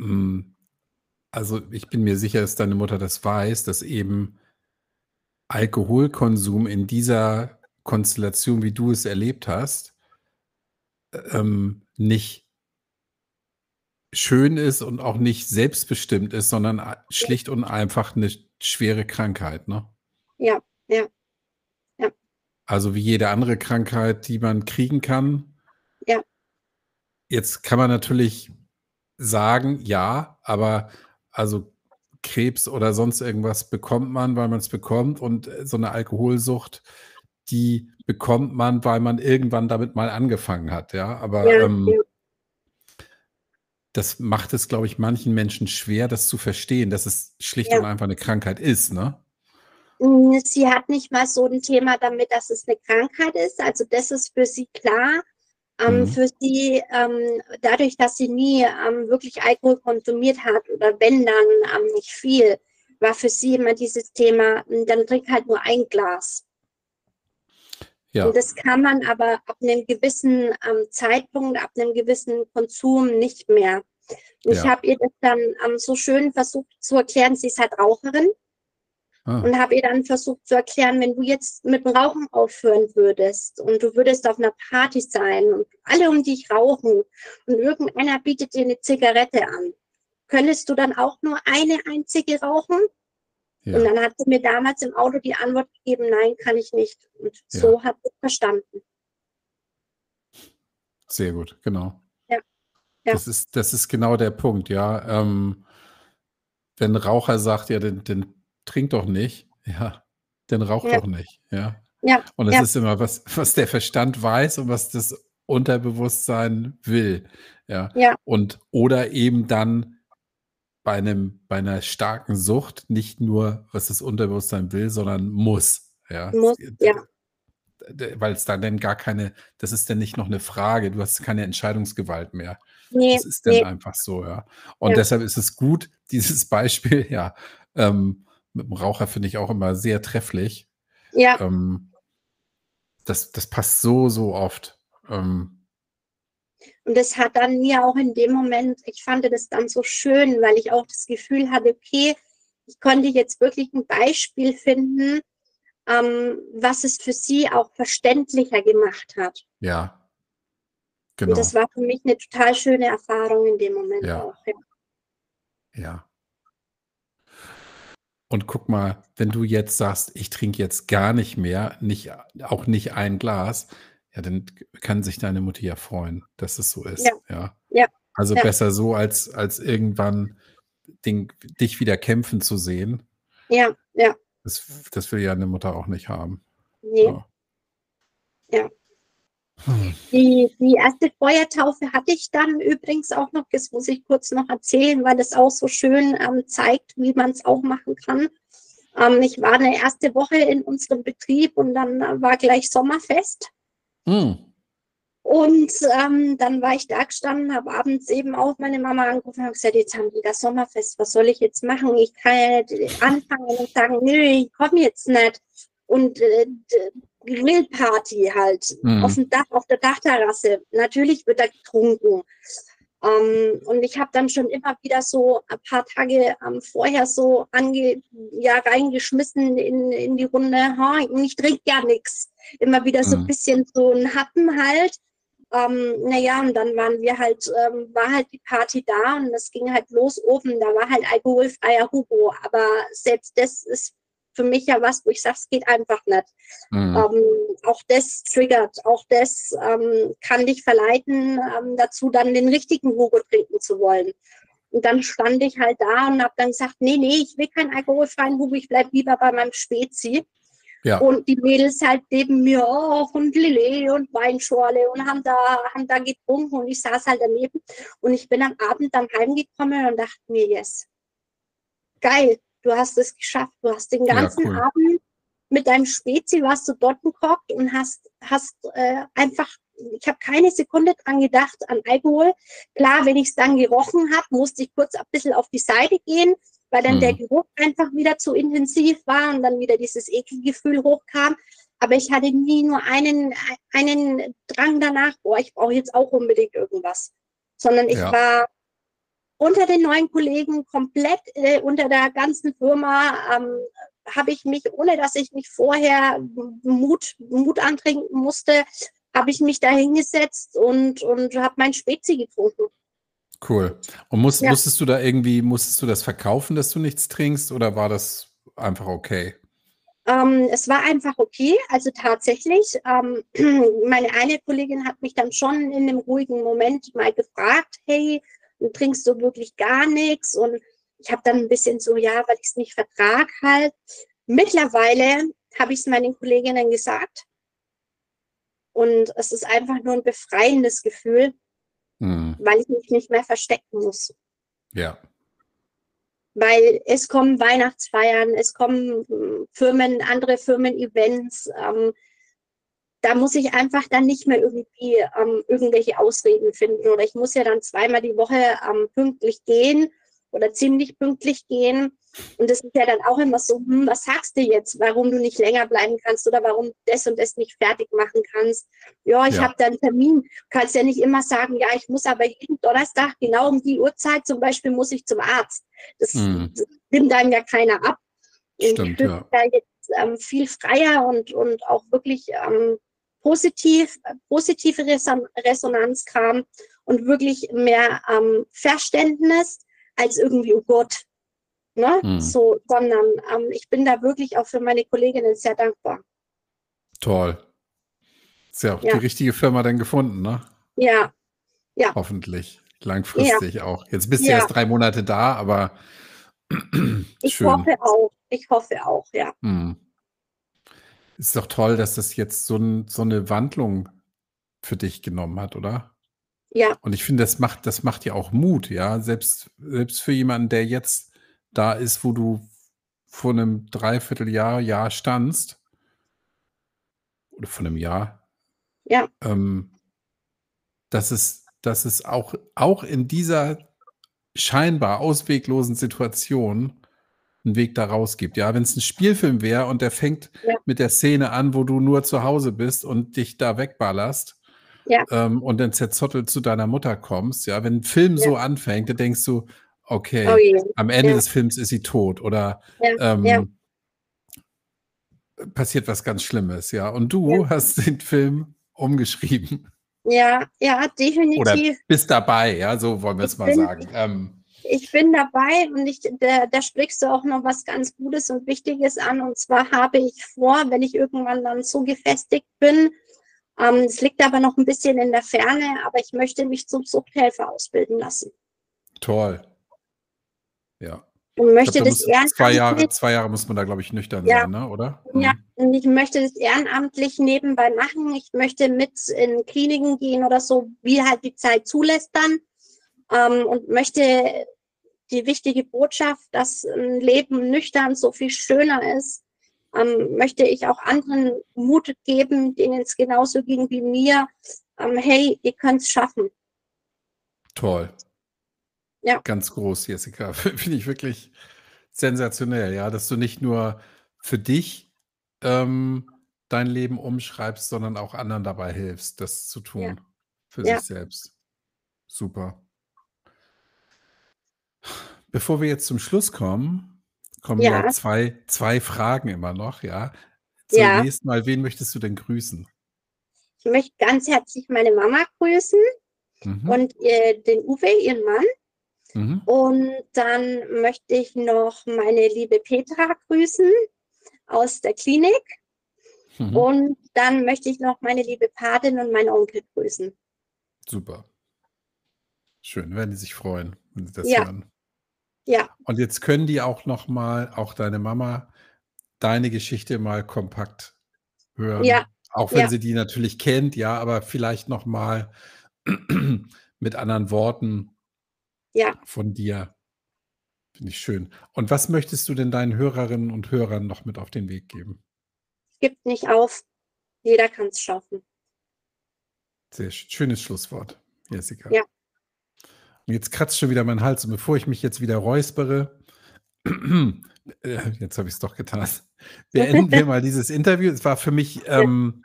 Hm, also ich bin mir sicher, dass deine Mutter das weiß, dass eben Alkoholkonsum in dieser Konstellation, wie du es erlebt hast, ähm, nicht schön ist und auch nicht selbstbestimmt ist, sondern schlicht und einfach eine schwere Krankheit, ne? Ja, ja. Ja. Also wie jede andere Krankheit, die man kriegen kann. Ja. Jetzt kann man natürlich sagen, ja, aber also Krebs oder sonst irgendwas bekommt man, weil man es bekommt und äh, so eine Alkoholsucht, die bekommt man, weil man irgendwann damit mal angefangen hat, ja. Aber ja, ähm, ja. Das macht es, glaube ich, manchen Menschen schwer, das zu verstehen, dass es schlicht ja. und einfach eine Krankheit ist, ne? Mm, sie hat nicht mal so ein Thema damit, dass es eine Krankheit ist. Also das ist für sie klar. Ähm, mhm. Für sie, ähm, dadurch, dass sie nie ähm, wirklich Alkohol konsumiert hat oder wenn dann ähm, nicht viel, war für sie immer dieses Thema, mm, dann trink halt nur ein Glas. Ja. Und das kann man aber ab einem gewissen ähm, Zeitpunkt, ab einem gewissen Konsum nicht mehr. Und ja. ich habe ihr das dann ähm, so schön versucht zu erklären, sie ist halt Raucherin. Ah. Und habe ihr dann versucht zu erklären, wenn du jetzt mit dem Rauchen aufhören würdest und du würdest auf einer Party sein und alle um dich rauchen und irgendeiner bietet dir eine Zigarette an, könntest du dann auch nur eine einzige rauchen? Ja. Und dann hat sie mir damals im Auto die Antwort gegeben, nein, kann ich nicht. Und ja. so hat sie verstanden. Sehr gut, genau. Ja. ja. Das, ist, das ist genau der Punkt, ja. Ähm, wenn Raucher sagt, ja, den, den trink doch nicht, ja, dann rauch doch nicht, ja. Ja. Und es ist immer was, was der Verstand weiß und was das Unterbewusstsein will, ja. ja. Und oder eben dann bei einem, bei einer starken Sucht nicht nur, was das Unterbewusstsein will, sondern muss, ja. Muss, ja. Weil es dann gar keine, das ist dann nicht noch eine Frage, du hast keine Entscheidungsgewalt mehr. Nee, das ist dann nee. einfach so, ja. Und ja. deshalb ist es gut, dieses Beispiel, ja, ähm, mit dem Raucher finde ich auch immer sehr trefflich. Ja. Ähm, das, das passt so, so oft. Ähm, und das hat dann mir auch in dem Moment, ich fand das dann so schön, weil ich auch das Gefühl hatte, okay, ich konnte jetzt wirklich ein Beispiel finden, ähm, was es für sie auch verständlicher gemacht hat. Ja. Genau. Und das war für mich eine total schöne Erfahrung in dem Moment ja. auch. Ja. ja. Und guck mal, wenn du jetzt sagst, ich trinke jetzt gar nicht mehr, nicht, auch nicht ein Glas, ja, dann kann sich deine Mutter ja freuen, dass es so ist. Ja. ja. ja. Also ja. besser so, als, als irgendwann den, dich wieder kämpfen zu sehen. Ja, ja. Das, das will ja eine Mutter auch nicht haben. Nee. Ja. ja. Hm. Die, die erste Feuertaufe hatte ich dann übrigens auch noch, das muss ich kurz noch erzählen, weil das auch so schön ähm, zeigt, wie man es auch machen kann. Ähm, ich war eine erste Woche in unserem Betrieb und dann war gleich Sommerfest. Hm. Und ähm, dann war ich da gestanden, habe abends eben auch meine Mama angerufen und gesagt, jetzt haben die das Sommerfest, was soll ich jetzt machen? Ich kann ja nicht anfangen und sagen, nö, ich komme jetzt nicht. Und äh, Grillparty halt mhm. auf dem Dach, auf der Dachterrasse. Natürlich wird da getrunken. Ähm, und ich habe dann schon immer wieder so ein paar Tage ähm, vorher so ange, ja, reingeschmissen in, in die Runde, ha, ich trinke ja nichts. Immer wieder so ein mhm. bisschen so ein Happen halt. Ähm, naja, und dann waren wir halt, ähm, war halt die Party da und es ging halt los oben. Da war halt alkoholfreier Hugo. Aber selbst das ist für mich ja was, wo ich sage, es geht einfach nicht. Mhm. Ähm, auch das triggert, auch das ähm, kann dich verleiten, ähm, dazu dann den richtigen Hugo trinken zu wollen. Und dann stand ich halt da und habe dann gesagt, nee, nee, ich will keinen alkoholfreien Hugo, ich bleibe lieber bei meinem Spezi. Ja. Und die Mädels halt neben mir, oh, und Lillet und Weinschorle und haben da, haben da getrunken und ich saß halt daneben. Und ich bin am Abend dann heimgekommen und dachte mir, yes, geil, du hast es geschafft. Du hast den ganzen ja, cool. Abend mit deinem Spezi warst du dort gekocht und hast, hast äh, einfach, ich habe keine Sekunde dran gedacht an Alkohol. Klar, wenn ich es dann gerochen habe, musste ich kurz ein bisschen auf die Seite gehen, weil dann mhm. der Geruch einfach wieder zu intensiv war und dann wieder dieses Ekelgefühl hochkam. Aber ich hatte nie nur einen, einen Drang danach, boah, ich brauche jetzt auch unbedingt irgendwas. Sondern ich ja. war unter den neuen Kollegen, komplett äh, unter der ganzen Firma, ähm, habe ich mich, ohne dass ich mich vorher Mut, Mut antrinken musste, habe ich mich da hingesetzt und, und habe mein Spezi getrunken. Cool. Und muss, ja. musstest du da irgendwie, musstest du das verkaufen, dass du nichts trinkst oder war das einfach okay? Ähm, es war einfach okay. Also tatsächlich, ähm, meine eine Kollegin hat mich dann schon in einem ruhigen Moment mal gefragt, hey, und trinkst du wirklich gar nichts. Und ich habe dann ein bisschen so, ja, weil ich es nicht vertrag halt. Mittlerweile habe ich es meinen Kolleginnen gesagt. Und es ist einfach nur ein befreiendes Gefühl, mhm. weil ich mich nicht mehr verstecken muss. Ja. weil es kommen Weihnachtsfeiern, es kommen hm, Firmen, andere Firmen-Events. Ähm, da muss ich einfach dann nicht mehr irgendwie ähm, irgendwelche Ausreden finden oder ich muss ja dann zweimal die Woche ähm, pünktlich gehen oder ziemlich pünktlich gehen. Und das ist ja dann auch immer so, hm, was sagst du jetzt, warum du nicht länger bleiben kannst oder warum das und das nicht fertig machen kannst. Ja, ich ja. habe da einen Termin. Du kannst ja nicht immer sagen, ja, ich muss aber jeden Donnerstag genau um die Uhrzeit zum Beispiel muss ich zum Arzt. Das, hm. das nimmt einem ja keiner ab. Stimmt, ich ja. da jetzt ähm, viel freier und, und auch wirklich ähm, positiv, positive Resonanz kam und wirklich mehr ähm, Verständnis als irgendwie, oh Gott, ne? Hm. So, sondern ähm, ich bin da wirklich auch für meine Kolleginnen sehr dankbar. Toll. Ist ja auch ja. die richtige Firma dann gefunden, ne? Ja. Ja. Hoffentlich. Langfristig ja. auch. Jetzt bist du ja. erst drei Monate da, aber ich hoffe auch. Ich hoffe auch, ja. Hm. Ist doch toll, dass das jetzt so, ein, so eine Wandlung für dich genommen hat, oder? Ja. Und ich finde, das macht, das macht ja auch Mut, ja. Selbst, selbst für jemanden, der jetzt da ist, wo du vor einem Dreivierteljahr, Jahr standst, oder vor einem Jahr, ja. ähm, dass es, dass es auch, auch in dieser scheinbar ausweglosen Situation einen Weg da raus gibt. Ja, wenn es ein Spielfilm wäre und der fängt ja. mit der Szene an, wo du nur zu Hause bist und dich da wegballerst ja. ähm, und dann zerzottelt zu deiner Mutter kommst, ja, wenn ein Film ja. so anfängt, dann denkst du, okay, oh am Ende des Films ist sie tot oder ähm, passiert was ganz Schlimmes, ja. Und du hast den Film umgeschrieben. Ja, ja, definitiv. Oder bist dabei, ja, so wollen wir es mal sagen. Ähm, ich bin dabei und ich, da, da sprichst du auch noch was ganz Gutes und Wichtiges an. Und zwar habe ich vor, wenn ich irgendwann dann so gefestigt bin, ähm, es liegt aber noch ein bisschen in der Ferne, aber ich möchte mich zum Suchthelfer ausbilden lassen. Toll. Ja. Und möchte glaub, da das ehrenamtlich. Zwei Jahre, zwei Jahre muss man da, glaube ich, nüchtern ja. sein, ne? oder? Ja, mhm. und ich möchte das ehrenamtlich nebenbei machen. Ich möchte mit in Kliniken gehen oder so, wie halt die Zeit zulässt dann. Ähm, und möchte die wichtige Botschaft, dass ein Leben nüchtern so viel schöner ist, ähm, möchte ich auch anderen Mut geben, denen es genauso ging wie mir. Ähm, hey, ihr könnt es schaffen. Toll. Ja. Ganz groß, Jessica. Finde ich wirklich sensationell, ja, dass du nicht nur für dich ähm, dein Leben umschreibst, sondern auch anderen dabei hilfst, das zu tun. Ja. Für ja. sich selbst. Super. Bevor wir jetzt zum Schluss kommen, kommen ja, ja zwei, zwei Fragen immer noch, ja. Zunächst ja. mal, wen möchtest du denn grüßen? Ich möchte ganz herzlich meine Mama grüßen mhm. und äh, den Uwe, ihren Mann. Mhm. Und dann möchte ich noch meine liebe Petra grüßen aus der Klinik. Mhm. Und dann möchte ich noch meine liebe Patin und meinen Onkel grüßen. Super. Schön, werden die sich freuen, wenn sie das ja. hören. Ja. Und jetzt können die auch noch mal, auch deine Mama, deine Geschichte mal kompakt hören. Ja. Auch wenn ja. sie die natürlich kennt, ja, aber vielleicht noch mal mit anderen Worten ja. von dir. Finde ich schön. Und was möchtest du denn deinen Hörerinnen und Hörern noch mit auf den Weg geben? Gibt nicht auf. Jeder kann es schaffen. Sehr schönes Schlusswort, Jessica. Ja. Jetzt kratzt schon wieder mein Hals. Und bevor ich mich jetzt wieder räuspere, äh, jetzt habe ich es doch getan, beenden wir mal dieses Interview. Es war für mich ähm,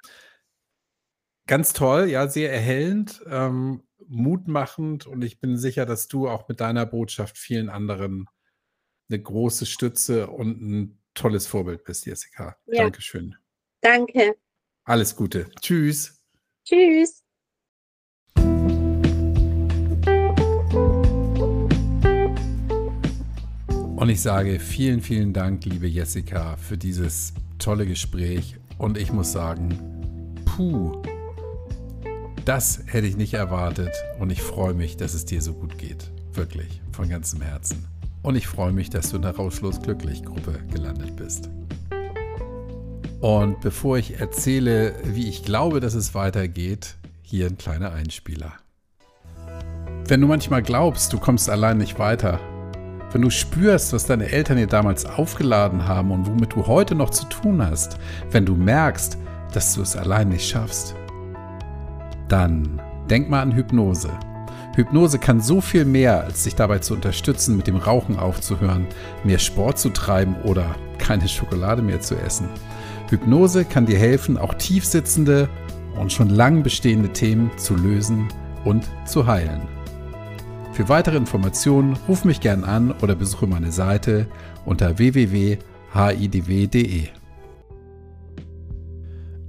ganz toll, ja, sehr erhellend, ähm, mutmachend und ich bin sicher, dass du auch mit deiner Botschaft vielen anderen eine große Stütze und ein tolles Vorbild bist, Jessica. Ja. Dankeschön. Danke. Alles Gute. Tschüss. Tschüss. Und ich sage vielen, vielen Dank, liebe Jessica, für dieses tolle Gespräch. Und ich muss sagen, puh, das hätte ich nicht erwartet. Und ich freue mich, dass es dir so gut geht. Wirklich, von ganzem Herzen. Und ich freue mich, dass du in der Rauschlos Glücklich Gruppe gelandet bist. Und bevor ich erzähle, wie ich glaube, dass es weitergeht, hier ein kleiner Einspieler. Wenn du manchmal glaubst, du kommst allein nicht weiter, wenn du spürst, was deine Eltern dir damals aufgeladen haben und womit du heute noch zu tun hast, wenn du merkst, dass du es allein nicht schaffst, dann denk mal an Hypnose. Hypnose kann so viel mehr, als dich dabei zu unterstützen, mit dem Rauchen aufzuhören, mehr Sport zu treiben oder keine Schokolade mehr zu essen. Hypnose kann dir helfen, auch tiefsitzende und schon lang bestehende Themen zu lösen und zu heilen. Für weitere Informationen ruf mich gern an oder besuche meine Seite unter www.hidw.de.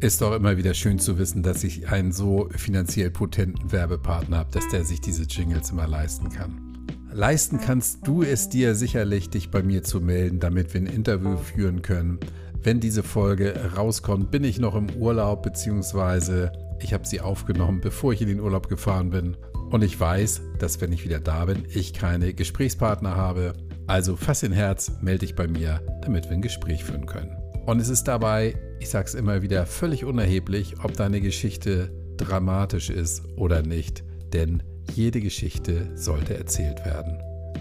Ist auch immer wieder schön zu wissen, dass ich einen so finanziell potenten Werbepartner habe, dass der sich diese Jingles immer leisten kann. Leisten kannst du es dir sicherlich, dich bei mir zu melden, damit wir ein Interview führen können. Wenn diese Folge rauskommt, bin ich noch im Urlaub, beziehungsweise ich habe sie aufgenommen, bevor ich in den Urlaub gefahren bin. Und ich weiß, dass wenn ich wieder da bin, ich keine Gesprächspartner habe. Also fass in Herz, melde dich bei mir, damit wir ein Gespräch führen können. Und es ist dabei, ich sage es immer wieder, völlig unerheblich, ob deine Geschichte dramatisch ist oder nicht. Denn jede Geschichte sollte erzählt werden.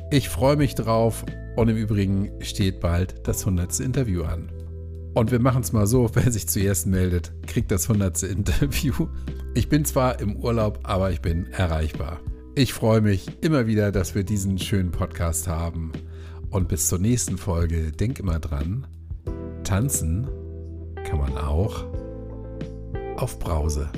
Ich freue mich drauf und im Übrigen steht bald das 100. Interview an. Und wir machen es mal so, wer sich zuerst meldet, kriegt das 100. Interview. Ich bin zwar im Urlaub, aber ich bin erreichbar. Ich freue mich immer wieder, dass wir diesen schönen Podcast haben. Und bis zur nächsten Folge, denk immer dran, tanzen kann man auch auf Brause.